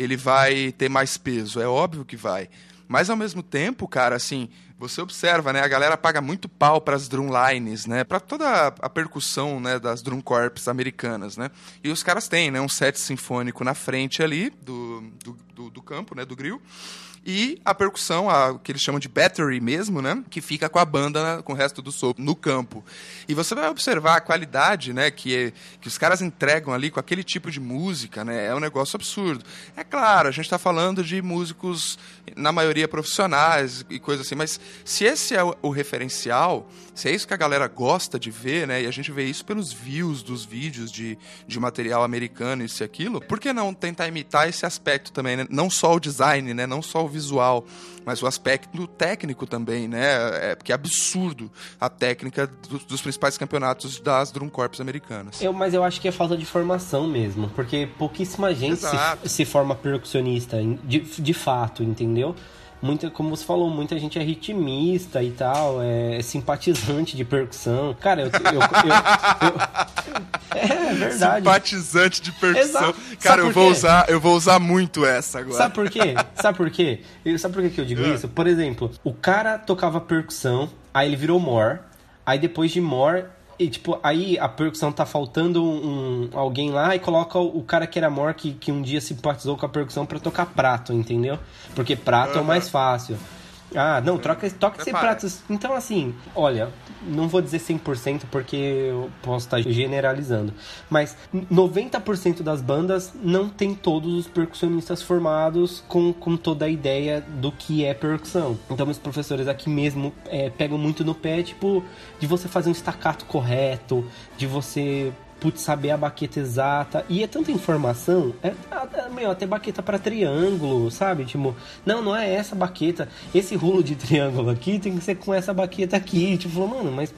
ele vai ter mais peso, é óbvio que vai. Mas ao mesmo tempo, cara, assim, você observa, né? A galera paga muito pau para as drumlines, né? Para toda a percussão, né, das drum corps americanas, né? E os caras têm, né, um set sinfônico na frente ali do, do, do, do campo, né, do grill. E a percussão, a, que eles chamam de battery mesmo, né? Que fica com a banda, com o resto do sopro no campo. E você vai observar a qualidade, né? Que, que os caras entregam ali com aquele tipo de música, né? É um negócio absurdo. É claro, a gente está falando de músicos, na maioria profissionais e coisas assim, mas se esse é o, referencial, se é isso que a galera gosta de ver, né? E a gente vê isso pelos views dos vídeos de, de material americano, isso e aquilo, por que não tentar imitar esse aspecto também, né? Não só o design, né? Não só o visual, mas o aspecto técnico também, né? É, porque é absurdo a técnica dos, dos principais campeonatos das drum corps americanas. Eu, mas eu acho que é falta de formação mesmo, porque pouquíssima gente se, se, forma percussionista, de, de fato, entendeu? Muita, como você falou, muita gente é ritmista e tal, é simpatizante de percussão. Cara, eu. eu, eu, eu é, é verdade. Simpatizante de percussão. Exato. Cara, eu vou, usar, eu vou usar muito essa agora. Sabe por quê? Sabe por quê? Sabe por que eu digo é. isso? Por exemplo, o cara tocava percussão, aí ele virou More, aí depois de More e, tipo, aí a percussão tá faltando um, alguém lá e coloca o, o, cara que era mor que, que um dia simpatizou com a percussão para tocar prato, entendeu? Porque prato uhum. é o mais fácil. Ah, não, troca, toca esse pratos. Então, assim, olha, não vou dizer 100% porque eu posso estar generalizando, mas 90% das bandas não tem todos os percussionistas formados com, com toda a ideia do que é percussão. Então, meus professores aqui mesmo é, pegam muito no pé, tipo, de você fazer um estacato correto, de você putz, saber a baqueta exata. E é tanta informação, é, meu, até baqueta para triângulo, sabe? Tipo, não, não é essa baqueta. Esse rulo de triângulo aqui tem que ser com essa baqueta aqui. Tipo, mano, mas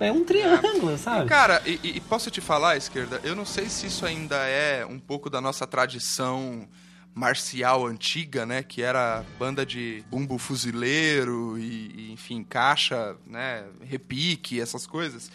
é um triângulo, é. sabe? Cara, e, e, posso te falar, esquerda, eu não sei se isso ainda é um pouco da nossa tradição marcial antiga, né, que era banda de bumbo fuzileiro e, e enfim, caixa, né, repique, essas coisas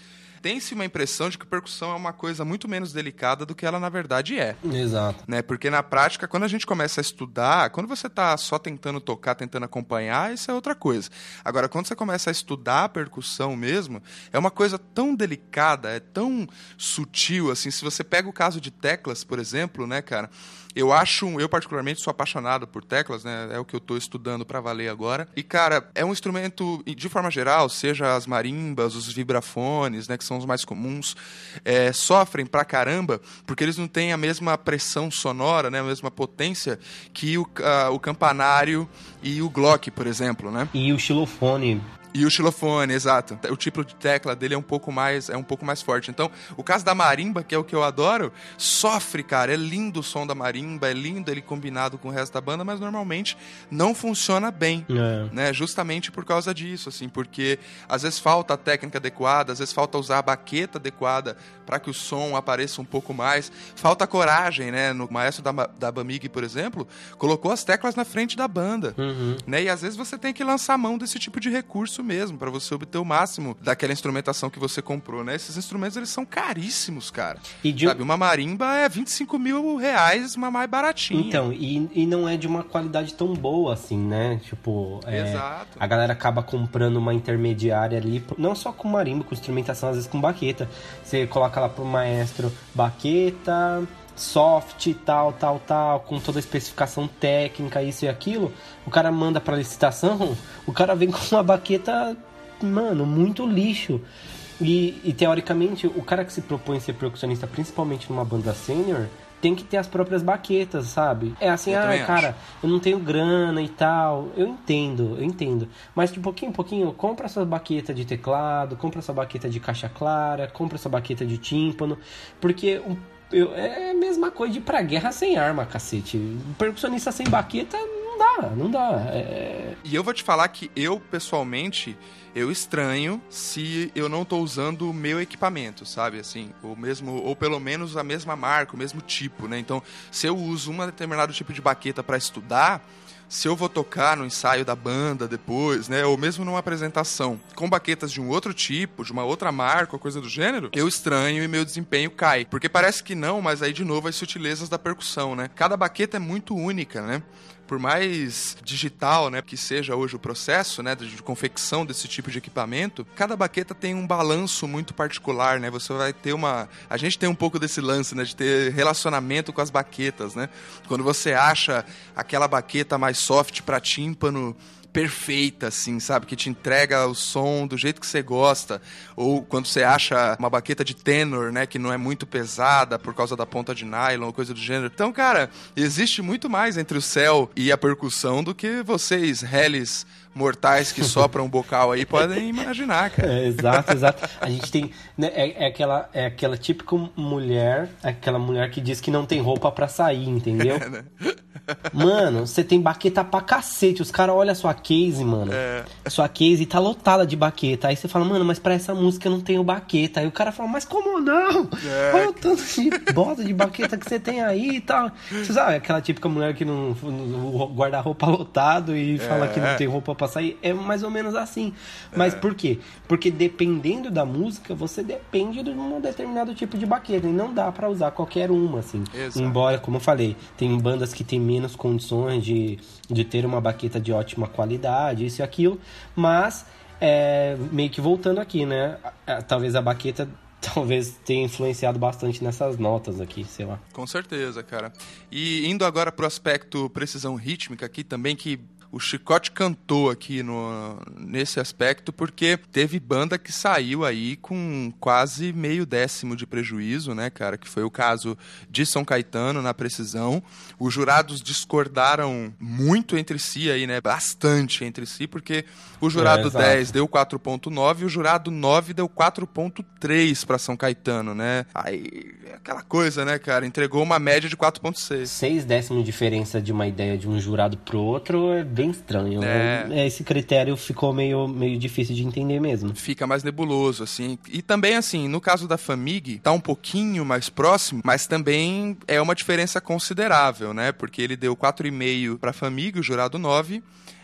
tem-se uma impressão de que percussão é uma coisa muito menos delicada do que ela na verdade é. Exato. Né? Porque na prática, quando a gente começa a estudar, quando você está só tentando tocar, tentando acompanhar, isso é outra coisa. Agora, quando você começa a estudar a percussão mesmo, é uma coisa tão delicada, é tão sutil, assim. Se você pega o caso de teclas, por exemplo, né, cara? Eu acho, eu particularmente sou apaixonado por teclas, né? É o que eu estou estudando para valer agora. E cara, é um instrumento de forma geral, seja as marimbas, os vibrafones, né, que são os mais comuns, é, sofrem pra caramba porque eles não têm a mesma pressão sonora, né, a mesma potência que o, a, o campanário e o Glock, por exemplo, né? E o xilofone e o xilofone, exato. O tipo de tecla dele é um pouco mais é um pouco mais forte. Então, o caso da marimba, que é o que eu adoro, sofre, cara. É lindo o som da marimba, é lindo ele combinado com o resto da banda, mas normalmente não funciona bem, é. né? Justamente por causa disso, assim, porque às vezes falta a técnica adequada, às vezes falta usar a baqueta adequada para que o som apareça um pouco mais. Falta coragem, né? No maestro da, da Bamig, por exemplo, colocou as teclas na frente da banda, uhum. né? E às vezes você tem que lançar mão desse tipo de recurso mesmo, para você obter o máximo daquela instrumentação que você comprou, né? Esses instrumentos, eles são caríssimos, cara. E de... Sabe, uma marimba é 25 mil reais, uma mais baratinha. Então, e, e não é de uma qualidade tão boa assim, né? Tipo, é, Exato. a galera acaba comprando uma intermediária ali, não só com marimba, com instrumentação, às vezes com baqueta. Você coloca lá pro maestro baqueta soft, tal, tal, tal, com toda a especificação técnica, isso e aquilo, o cara manda pra licitação, o cara vem com uma baqueta, mano, muito lixo. E, e teoricamente, o cara que se propõe ser percussionista, principalmente numa banda sênior, tem que ter as próprias baquetas, sabe? É assim, eu ah, cara, acho. eu não tenho grana e tal. Eu entendo, eu entendo. Mas de pouquinho em pouquinho, compra sua baqueta de teclado, compra sua baqueta de caixa clara, compra sua baqueta de tímpano, porque eu, é a mesma coisa de ir pra guerra sem arma, cacete. Percussionista sem baqueta não dá, não dá. É... E eu vou te falar que eu, pessoalmente, eu estranho se eu não tô usando o meu equipamento, sabe? Assim, o mesmo, ou pelo menos a mesma marca, o mesmo tipo, né? Então, se eu uso um determinado tipo de baqueta para estudar, se eu vou tocar no ensaio da banda depois, né, ou mesmo numa apresentação com baquetas de um outro tipo, de uma outra marca coisa do gênero, eu estranho e meu desempenho cai. Porque parece que não, mas aí de novo as sutilezas da percussão, né? Cada baqueta é muito única, né? Por mais digital, né, que seja hoje o processo, né, de confecção desse tipo de equipamento, cada baqueta tem um balanço muito particular, né? Você vai ter uma, a gente tem um pouco desse lance, né, de ter relacionamento com as baquetas, né? Quando você acha aquela baqueta mais soft para tímpano, perfeita, assim, sabe? Que te entrega o som do jeito que você gosta. Ou quando você acha uma baqueta de tenor, né? Que não é muito pesada por causa da ponta de nylon ou coisa do gênero. Então, cara, existe muito mais entre o céu e a percussão do que vocês, reles mortais que sopram um bocal aí podem imaginar, cara. É, exato, exato. A gente tem. Né, é, é, aquela, é aquela típica mulher, aquela mulher que diz que não tem roupa para sair, entendeu? É? Mano, você tem baqueta pra cacete. Os caras olham a sua case, mano. É. Sua case tá lotada de baqueta. Aí você fala, mano, mas pra essa música eu não tenho baqueta. Aí o cara fala, mas como não? É. Olha o tanto de bota de baqueta que você tem aí e tal. Você sabe, aquela típica mulher que não, guarda roupa lotado e fala que não é. tem roupa pra sair. É mais ou menos assim. Mas é. por quê? Porque dependendo da música, você depende de um determinado tipo de baqueta. E não dá para usar qualquer uma, assim. Exato. Embora, como eu falei, tem bandas que tem menos condições de, de ter uma baqueta de ótima qualidade, isso e aquilo, mas é, meio que voltando aqui, né? Talvez a baqueta talvez tenha influenciado bastante nessas notas aqui, sei lá. Com certeza, cara. E indo agora pro aspecto precisão rítmica aqui também, que o Chicote cantou aqui no, nesse aspecto, porque teve banda que saiu aí com quase meio décimo de prejuízo, né, cara? Que foi o caso de São Caetano na precisão. Os jurados discordaram muito entre si aí, né? Bastante entre si, porque o jurado é, 10 deu 4.9 e o jurado 9 deu 4.3 para São Caetano, né? Aí, aquela coisa, né, cara? Entregou uma média de 4.6. Seis décimos de diferença de uma ideia de um jurado pro outro é bem bem estranho. Né? É. Esse critério ficou meio, meio difícil de entender mesmo. Fica mais nebuloso, assim. E também, assim, no caso da Famig, tá um pouquinho mais próximo, mas também é uma diferença considerável, né? Porque ele deu 4,5 para Famig, o jurado 9,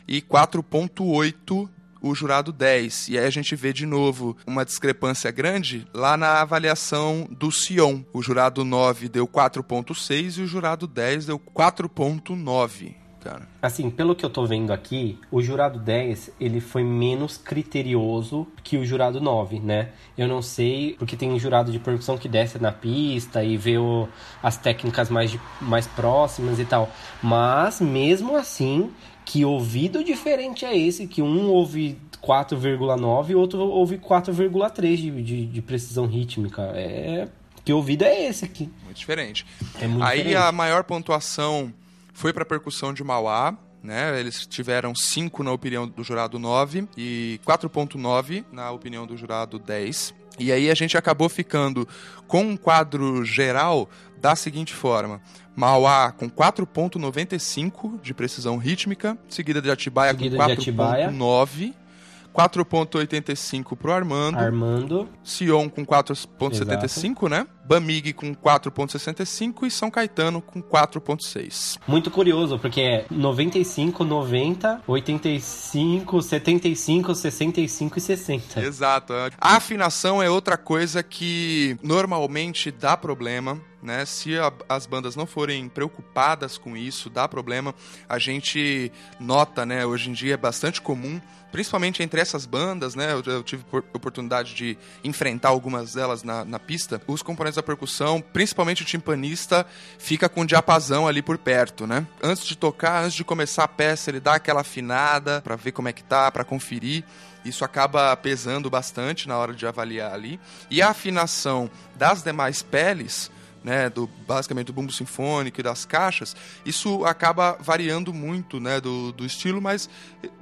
e 4,8 o jurado 10. E aí a gente vê de novo uma discrepância grande lá na avaliação do Sion. O jurado 9 deu 4.6 e o jurado 10 deu 4.9 cara. Assim, pelo que eu tô vendo aqui, o jurado 10, ele foi menos criterioso que o jurado 9, né? Eu não sei, porque tem jurado de percussão que desce na pista e vê o, as técnicas mais, mais próximas e tal. Mas, mesmo assim, que ouvido diferente é esse? Que um ouve 4,9 e outro ouve 4,3 de, de, de precisão rítmica. É... Que ouvido é esse aqui? Muito diferente. É muito Aí diferente. a maior pontuação foi para a percussão de Mauá, né? Eles tiveram 5 na opinião do jurado 9 e 4.9 na opinião do jurado 10. E aí a gente acabou ficando com um quadro geral da seguinte forma: Mauá com 4.95 de precisão rítmica, seguida de Atibaia seguida com 4.9 4.85 pro Armando. Armando. Sion com 4.75, né? Bamig com 4.65 e São Caetano com 4.6. Muito curioso, porque é 95, 90, 85, 75, 65 e 60. Exato. A afinação é outra coisa que normalmente dá problema né? Se a, as bandas não forem preocupadas com isso, dá problema. A gente nota, né? Hoje em dia é bastante comum, principalmente entre essas bandas, né? Eu, eu tive oportunidade de enfrentar algumas delas na, na, pista. Os componentes da percussão, principalmente o timpanista, fica com o diapasão ali por perto, né? Antes de tocar, antes de começar a peça, ele dá aquela afinada para ver como é que tá, para conferir. Isso acaba pesando bastante na hora de avaliar ali. E a afinação das demais peles né, do basicamente do bumbo sinfônico e das caixas, isso acaba variando muito, né, do, do estilo, mas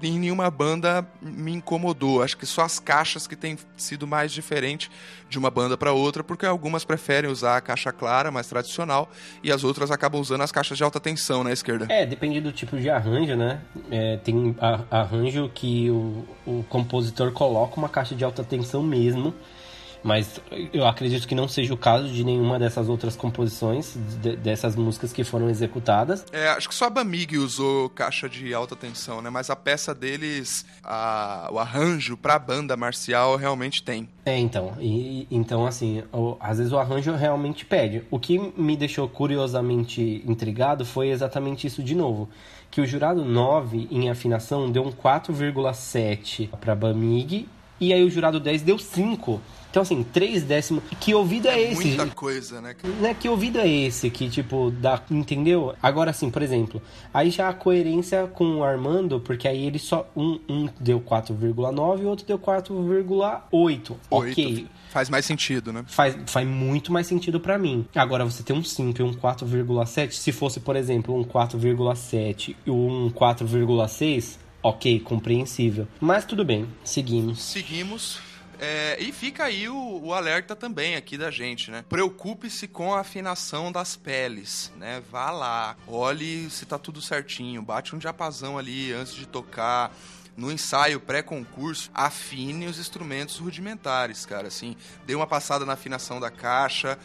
em nenhuma banda me incomodou. Acho que só as caixas que têm sido mais diferente de uma banda para outra, porque algumas preferem usar a caixa clara, mais tradicional, e as outras acabam usando as caixas de alta tensão na esquerda. É, depende do tipo de arranjo, né? É, tem arranjo que o, o compositor coloca uma caixa de alta tensão mesmo mas eu acredito que não seja o caso de nenhuma dessas outras composições, de, dessas músicas que foram executadas. É, acho que só a Bamig usou caixa de alta tensão, né? Mas a peça deles, a, o arranjo pra banda marcial realmente tem. É, então. E, então, assim, o, às vezes o arranjo realmente pede. O que me deixou curiosamente intrigado foi exatamente isso de novo que o jurado 9 em afinação deu um 4,7 para Bamig e aí o jurado 10 deu 5 então, assim, três décimos. Que ouvido é, é esse? Muita coisa, né? né? Que ouvido é esse que, tipo, dá. Entendeu? Agora, assim, por exemplo, aí já a coerência com o Armando, porque aí ele só. Um, um deu 4,9 e o outro deu 4,8. Ok. Faz mais sentido, né? Faz, faz muito mais sentido para mim. Agora, você tem um 5 e um 4,7. Se fosse, por exemplo, um 4,7 e um 4,6. Ok, compreensível. Mas tudo bem, seguimos. Seguimos. É, e fica aí o, o, alerta também aqui da gente, né? Preocupe-se com a afinação das peles, né? Vá lá, olhe se tá tudo certinho, bate um diapasão ali antes de tocar no ensaio pré-concurso, afine os instrumentos rudimentares, cara. Assim, dê uma passada na afinação da caixa,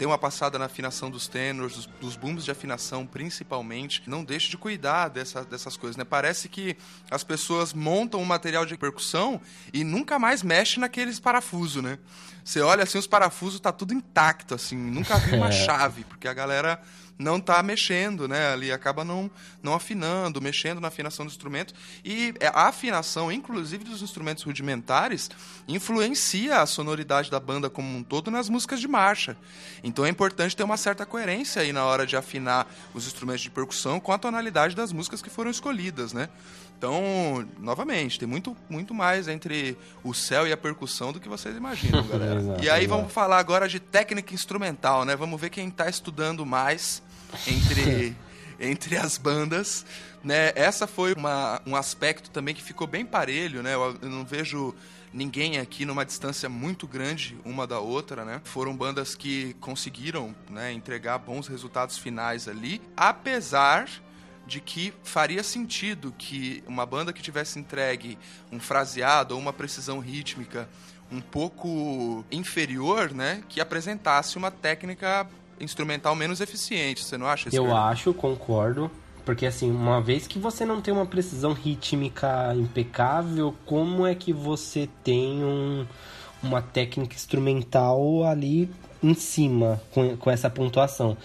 dê uma passada na afinação dos tenors, dos, dos booms de afinação principalmente. Não deixe de cuidar dessa, dessas coisas, né? Parece que as pessoas montam um material de percussão e nunca mais mexem naqueles parafusos, né? Você olha assim, os parafusos tá tudo intacto, assim, nunca vi uma chave, porque a galera não está mexendo, né? Ali acaba não, não afinando, mexendo na afinação do instrumento. E é, a afinação, inclusive dos instrumentos rudimentares, influencia a sonoridade da banda como um todo nas músicas de marcha. Então é importante ter uma certa coerência aí na hora de afinar os instrumentos de percussão com a tonalidade das músicas que foram escolhidas, né? Então, novamente, tem muito, muito mais entre o céu e a percussão do que vocês imaginam, galera. exato, e aí exato. vamos falar agora de técnica instrumental, né? Vamos ver quem está estudando mais entre, entre as bandas. Né? Essa foi uma, um aspecto também que ficou bem parelho, né? Eu, eu não vejo ninguém aqui numa distância muito grande uma da outra, né? Foram bandas que conseguiram né, entregar bons resultados finais ali, apesar de que faria sentido que uma banda que tivesse entregue um fraseado ou uma precisão rítmica um pouco inferior, né, que apresentasse uma técnica instrumental menos eficiente. Você não acha isso? Eu acho, concordo. Porque assim, uma vez que você não tem uma precisão rítmica impecável, como é que você tem um, uma técnica instrumental ali em cima com, com essa pontuação?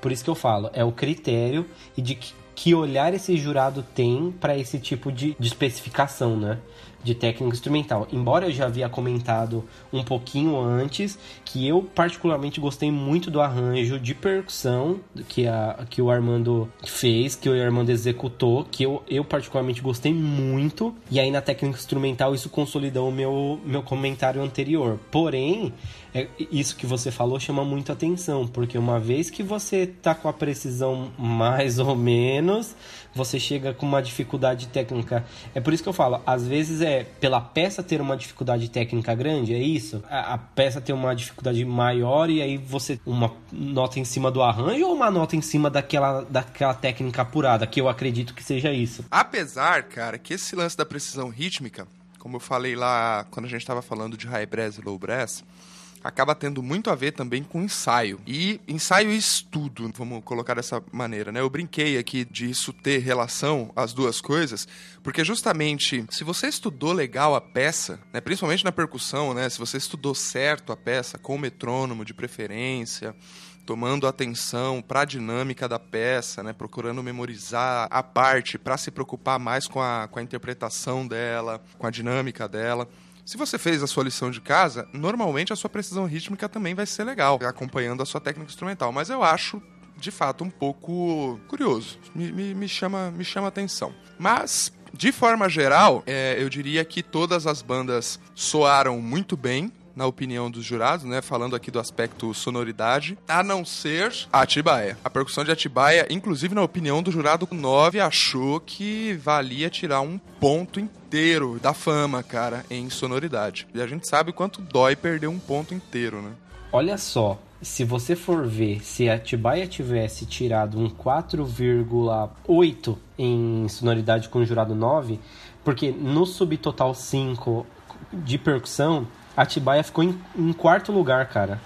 Por isso que eu falo, é o critério e de que que olhar esse jurado tem para esse tipo de, de especificação, né? De técnica instrumental. Embora eu já havia comentado um pouquinho antes que eu particularmente gostei muito do arranjo de percussão que, a, que o Armando fez, que o Armando executou, que eu, eu particularmente gostei muito. E aí na técnica instrumental isso consolidou o meu, meu comentário anterior. Porém, é, isso que você falou chama muito atenção, porque uma vez que você tá com a precisão mais ou menos, você chega com uma dificuldade técnica. É por isso que eu falo, às vezes é pela peça ter uma dificuldade técnica grande, é isso? A, a peça ter uma dificuldade maior e aí você uma nota em cima do arranjo ou uma nota em cima daquela, daquela técnica apurada, que eu acredito que seja isso. Apesar, cara, que esse lance da precisão rítmica, como eu falei lá quando a gente estava falando de high brass e low brass, acaba tendo muito a ver também com ensaio. E ensaio e estudo, vamos colocar dessa maneira, né? Eu brinquei aqui de isso ter relação, as duas coisas, porque justamente se você estudou legal a peça, né, principalmente na percussão, né, se você estudou certo a peça, com o metrônomo de preferência, tomando atenção para a dinâmica da peça, né, procurando memorizar a parte para se preocupar mais com a, com a interpretação dela, com a dinâmica dela. Se você fez a sua lição de casa, normalmente a sua precisão rítmica também vai ser legal, acompanhando a sua técnica instrumental. Mas eu acho de fato um pouco curioso. Me, me, me chama me chama atenção. Mas de forma geral, é, eu diria que todas as bandas soaram muito bem na opinião dos jurados, né? Falando aqui do aspecto sonoridade, a não ser a Atibaia. A percussão de Atibaia, inclusive na opinião do jurado 9, achou que valia tirar um ponto inteiro da fama, cara, em sonoridade. E a gente sabe quanto dói perder um ponto inteiro, né? Olha só, se você for ver, se a Atibaia tivesse tirado um 4,8 em sonoridade com o jurado 9, porque no subtotal 5 de percussão, Atibaia ficou em, em quarto lugar, cara.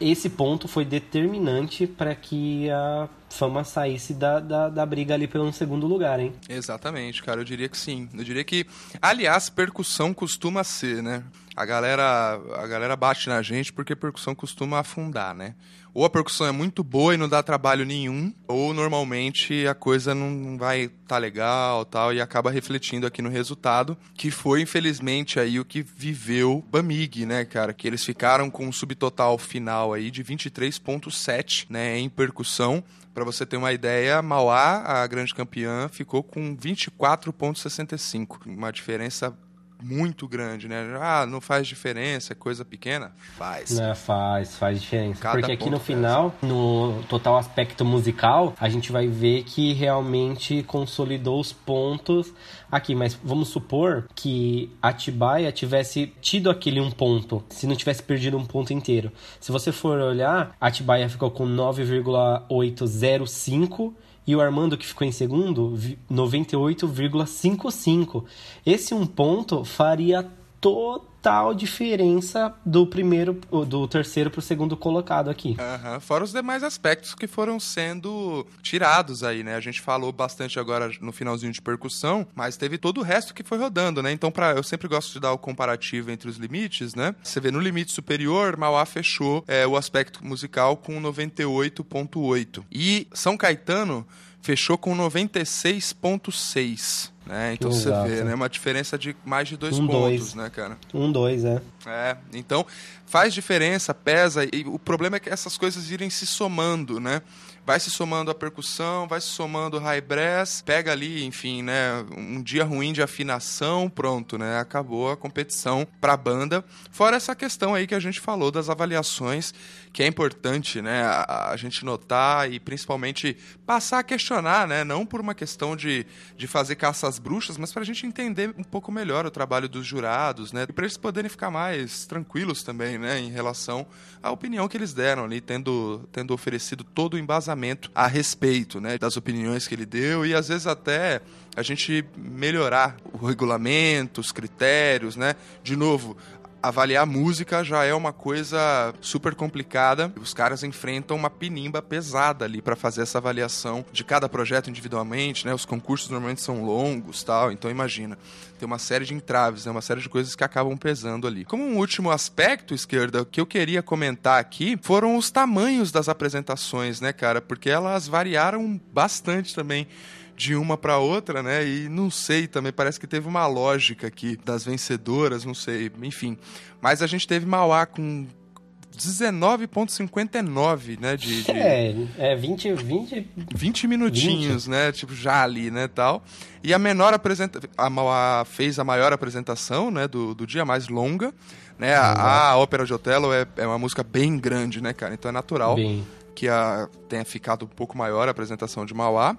Esse ponto foi determinante para que a Fama saísse da, da, da briga ali pelo segundo lugar, hein? Exatamente, cara, eu diria que sim. Eu diria que, aliás, percussão costuma ser, né? A galera, a galera bate na gente porque percussão costuma afundar, né? Ou a percussão é muito boa e não dá trabalho nenhum, ou normalmente a coisa não vai tá legal tal e acaba refletindo aqui no resultado, que foi infelizmente aí o que viveu Bamig, né, cara? Que eles ficaram com um subtotal final aí de 23.7, né, em percussão. Para você ter uma ideia, Mauá, a grande campeã, ficou com 24,65. Uma diferença muito grande, né? Ah, não faz diferença, é coisa pequena? Faz. É, faz, faz diferença. Cada Porque aqui no final, no total aspecto musical, a gente vai ver que realmente consolidou os pontos aqui. Mas vamos supor que Atibaia tivesse tido aquele um ponto, se não tivesse perdido um ponto inteiro. Se você for olhar, Atibaia ficou com 9,805 e o Armando, que ficou em segundo, 98,55. Esse um ponto faria total diferença do primeiro, do terceiro para o segundo colocado aqui. Uhum. Fora os demais aspectos que foram sendo tirados aí, né? A gente falou bastante agora no finalzinho de percussão, mas teve todo o resto que foi rodando, né? Então, para eu sempre gosto de dar o comparativo entre os limites, né? Você vê no limite superior, Mauá fechou é, o aspecto musical com 98.8 e São Caetano fechou com 96,6. Né? Então Exato. você vê, né? Uma diferença de mais de dois um pontos, dois. né, cara? Um, dois, é. É, então faz diferença, pesa, e o problema é que essas coisas irem se somando, né? Vai se somando a percussão, vai se somando o high brass, pega ali, enfim, né? Um dia ruim de afinação, pronto, né? Acabou a competição pra banda. Fora essa questão aí que a gente falou das avaliações, que é importante, né? A, a gente notar e principalmente passar a questionar, né? Não por uma questão de, de fazer caça às bruxas, mas pra gente entender um pouco melhor o trabalho dos jurados, né? E pra eles poderem ficar mais tranquilos também, né? Em relação à opinião que eles deram ali, tendo, tendo oferecido todo o embasamento a respeito né, das opiniões que ele deu e às vezes até a gente melhorar o regulamento, os critérios, né? De novo, avaliar música já é uma coisa super complicada. Os caras enfrentam uma pinimba pesada ali para fazer essa avaliação de cada projeto individualmente, né? Os concursos normalmente são longos, tal. Então imagina, tem uma série de entraves, né? Uma série de coisas que acabam pesando ali. Como um último aspecto, esquerda, que eu queria comentar aqui foram os tamanhos das apresentações, né, cara? Porque elas variaram bastante também de uma para outra, né? E não sei também, parece que teve uma lógica aqui das vencedoras, não sei, enfim. Mas a gente teve Mauá com 19,59, né? De, de, É, é 20, 20... 20 minutinhos, 20. né? Tipo, já ali, né, tal. E a menor apresentação... A Mauá fez a maior apresentação, né, do, do dia, mais longa. Né? A, a Ópera de Otelo é, é uma música bem grande, né, cara? Então é natural bem. que a, tenha ficado um pouco maior a apresentação de Mauá.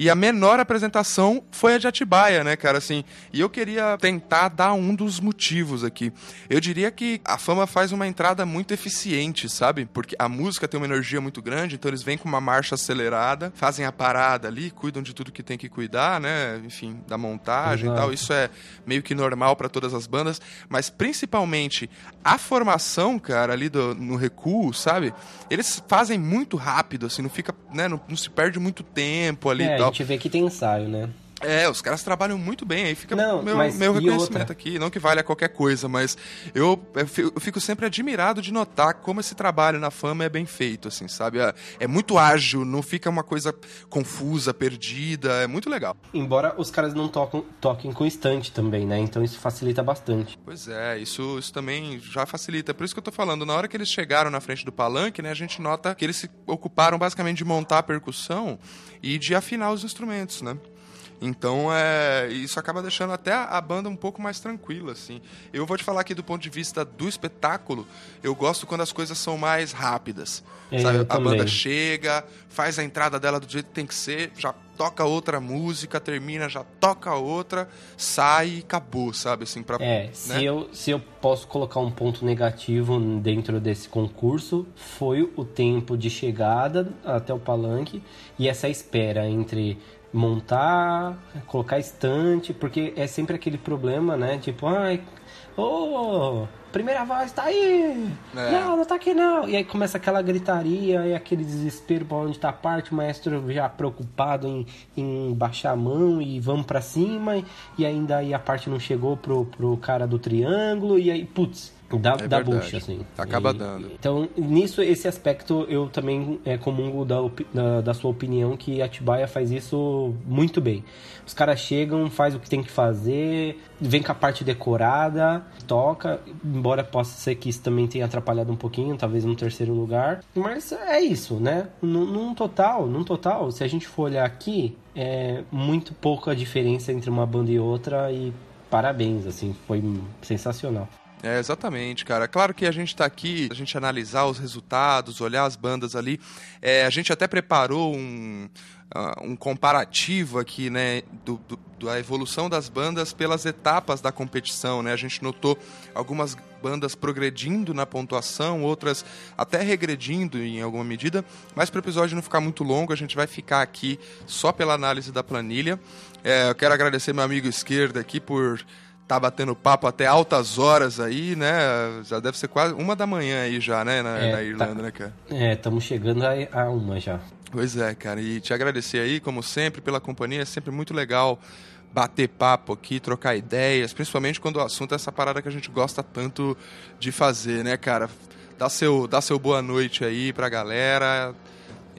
E a menor apresentação foi a de Atibaia, né, cara? Assim, e eu queria tentar dar um dos motivos aqui. Eu diria que a fama faz uma entrada muito eficiente, sabe? Porque a música tem uma energia muito grande, então eles vêm com uma marcha acelerada, fazem a parada ali, cuidam de tudo que tem que cuidar, né? Enfim, da montagem Exato. e tal. Isso é meio que normal para todas as bandas, mas principalmente a formação, cara, ali do, no recuo, sabe? Eles fazem muito rápido, assim, não fica, né? Não, não se perde muito tempo ali é, e tal gente vê que tem ensaio, né? É, os caras trabalham muito bem, aí fica não, meu, meu reconhecimento aqui. Não que valha qualquer coisa, mas eu, eu fico sempre admirado de notar como esse trabalho na fama é bem feito, assim, sabe? É, é, muito ágil, não fica uma coisa confusa, perdida, é muito legal. Embora os caras não tocam, toquem com instante também, né? Então isso facilita bastante. Pois é, isso, isso também já facilita. Por isso que eu tô falando, na hora que eles chegaram na frente do palanque, né, a gente nota que eles se ocuparam basicamente de montar a percussão e de afinar os instrumentos, né? Então, é, isso acaba deixando até a banda um pouco mais tranquila, assim. Eu vou te falar aqui do ponto de vista do espetáculo, eu gosto quando as coisas são mais rápidas. É, sabe? A também. banda chega, faz a entrada dela do jeito que tem que ser, já toca outra música, termina, já toca outra, sai e acabou, sabe? Assim, pra, é, né? se, eu, se eu posso colocar um ponto negativo dentro desse concurso, foi o tempo de chegada até o palanque e essa espera entre montar, colocar estante, porque é sempre aquele problema, né? Tipo, ai, ô, oh, primeira voz tá aí! É. Não, não tá aqui não! E aí começa aquela gritaria e aquele desespero pra onde tá a parte, o maestro já preocupado em, em baixar a mão e vamos para cima, e ainda aí a parte não chegou pro, pro cara do triângulo, e aí, putz, da, é da bucha, assim. Acaba e, dando. Então, nisso, esse aspecto, eu também é comum da, da, da, sua opinião que a Atibaia faz isso muito bem. Os caras chegam, faz o que tem que fazer, vem com a parte decorada, toca, embora possa ser que isso também tenha atrapalhado um pouquinho, talvez no terceiro lugar. Mas é isso, né? Num, num total, num total, se a gente for olhar aqui, é muito pouca diferença entre uma banda e outra e parabéns, assim, foi sensacional. É, exatamente, cara. Claro que a gente está aqui, a gente analisar os resultados, olhar as bandas ali. É, a gente até preparou um, uh, um comparativo aqui, né, do, do, da evolução das bandas pelas etapas da competição, né? A gente notou algumas bandas progredindo na pontuação, outras até regredindo em alguma medida. Mas para o episódio não ficar muito longo, a gente vai ficar aqui só pela análise da planilha. É, eu quero agradecer meu amigo esquerdo aqui por tá batendo papo até altas horas aí, né? Já deve ser quase uma da manhã aí já, né? Na, é, na Irlanda, tá... né, cara? É, estamos chegando a, a, uma já. Pois é, cara. E te agradecer aí, como sempre, pela companhia. É sempre muito legal bater papo aqui, trocar ideias, principalmente quando o assunto é essa parada que a gente gosta tanto de fazer, né, cara? Dá seu, dá seu boa noite aí pra galera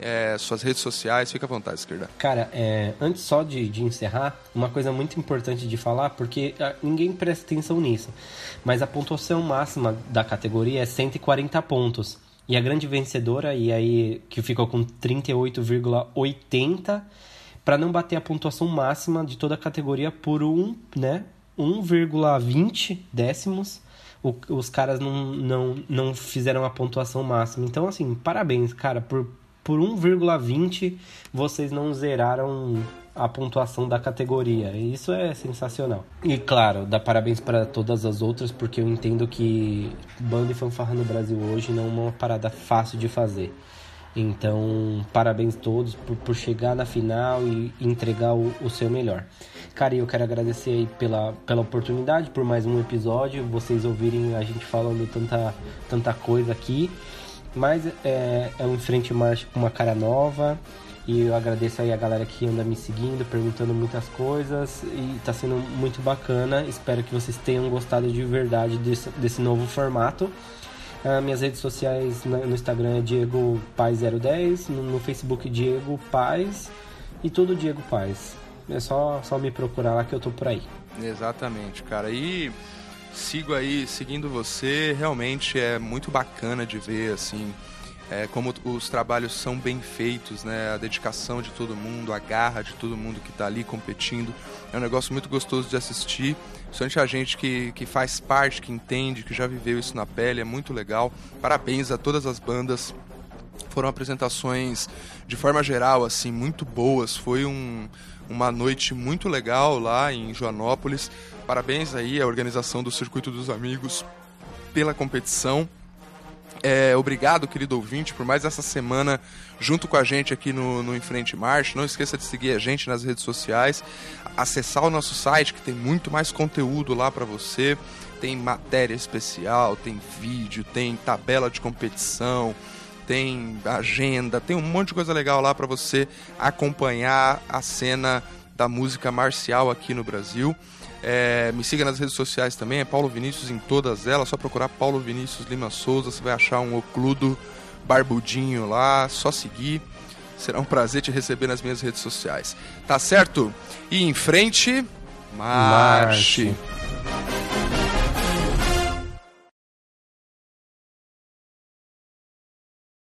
é, suas redes sociais, fica à vontade, esquerda. Cara, é, antes só de, de encerrar, uma coisa muito importante de falar, porque ah, ninguém presta atenção nisso, mas a pontuação máxima da categoria é 140 pontos. E a grande vencedora, e aí que ficou com 38,80, para não bater a pontuação máxima de toda a categoria por um, né, 1,20 décimos. O, os caras não, não, não fizeram a pontuação máxima. Então, assim, parabéns, cara, por por 1,20 vocês não zeraram a pontuação da categoria. Isso é sensacional. E claro, dá parabéns para todas as outras, porque eu entendo que banda e fanfarra no Brasil hoje não é uma parada fácil de fazer. Então, parabéns todos por, por chegar na final e entregar o, o seu melhor. Cara, eu quero agradecer aí pela, pela oportunidade, por mais um episódio, vocês ouvirem a gente falando tanta, tanta coisa aqui. Mas é, é um frente marcha com uma cara nova. E eu agradeço aí a galera que anda me seguindo, perguntando muitas coisas. E tá sendo muito bacana. Espero que vocês tenham gostado de verdade desse, desse novo formato. Uh, minhas redes sociais no Instagram é Diego Paz010, no, no, Facebook Diego Paz e tudo Diego Paz. É só, só me procurar lá que eu tô por aí. Exatamente, cara. E sigo aí, seguindo você, realmente é muito bacana de ver, assim, é, como os trabalhos são bem feitos, né? A dedicação de todo mundo, a garra de todo mundo que está ali competindo. É um negócio muito gostoso de assistir. Principalmente a gente que, que faz parte, que entende, que já viveu isso na pele, é muito legal. Parabéns a todas as bandas. Foram apresentações, de forma geral, assim, muito boas. Foi um, uma noite muito legal lá em Joanópolis. Parabéns aí à organização do Circuito dos Amigos pela competição. É, obrigado, querido ouvinte, por mais essa semana junto com a gente aqui no, no Enfrente Marcha. Não esqueça de seguir a gente nas redes sociais, acessar o nosso site que tem muito mais conteúdo lá para você. Tem matéria especial, tem vídeo, tem tabela de competição, tem agenda, tem um monte de coisa legal lá para você acompanhar a cena da música marcial aqui no Brasil. É, me siga nas redes sociais também, é Paulo Vinícius em todas elas. Só procurar Paulo Vinícius Lima Souza, você vai achar um ocludo barbudinho lá, só seguir. Será um prazer te receber nas minhas redes sociais. Tá certo? E em frente, marche. marche.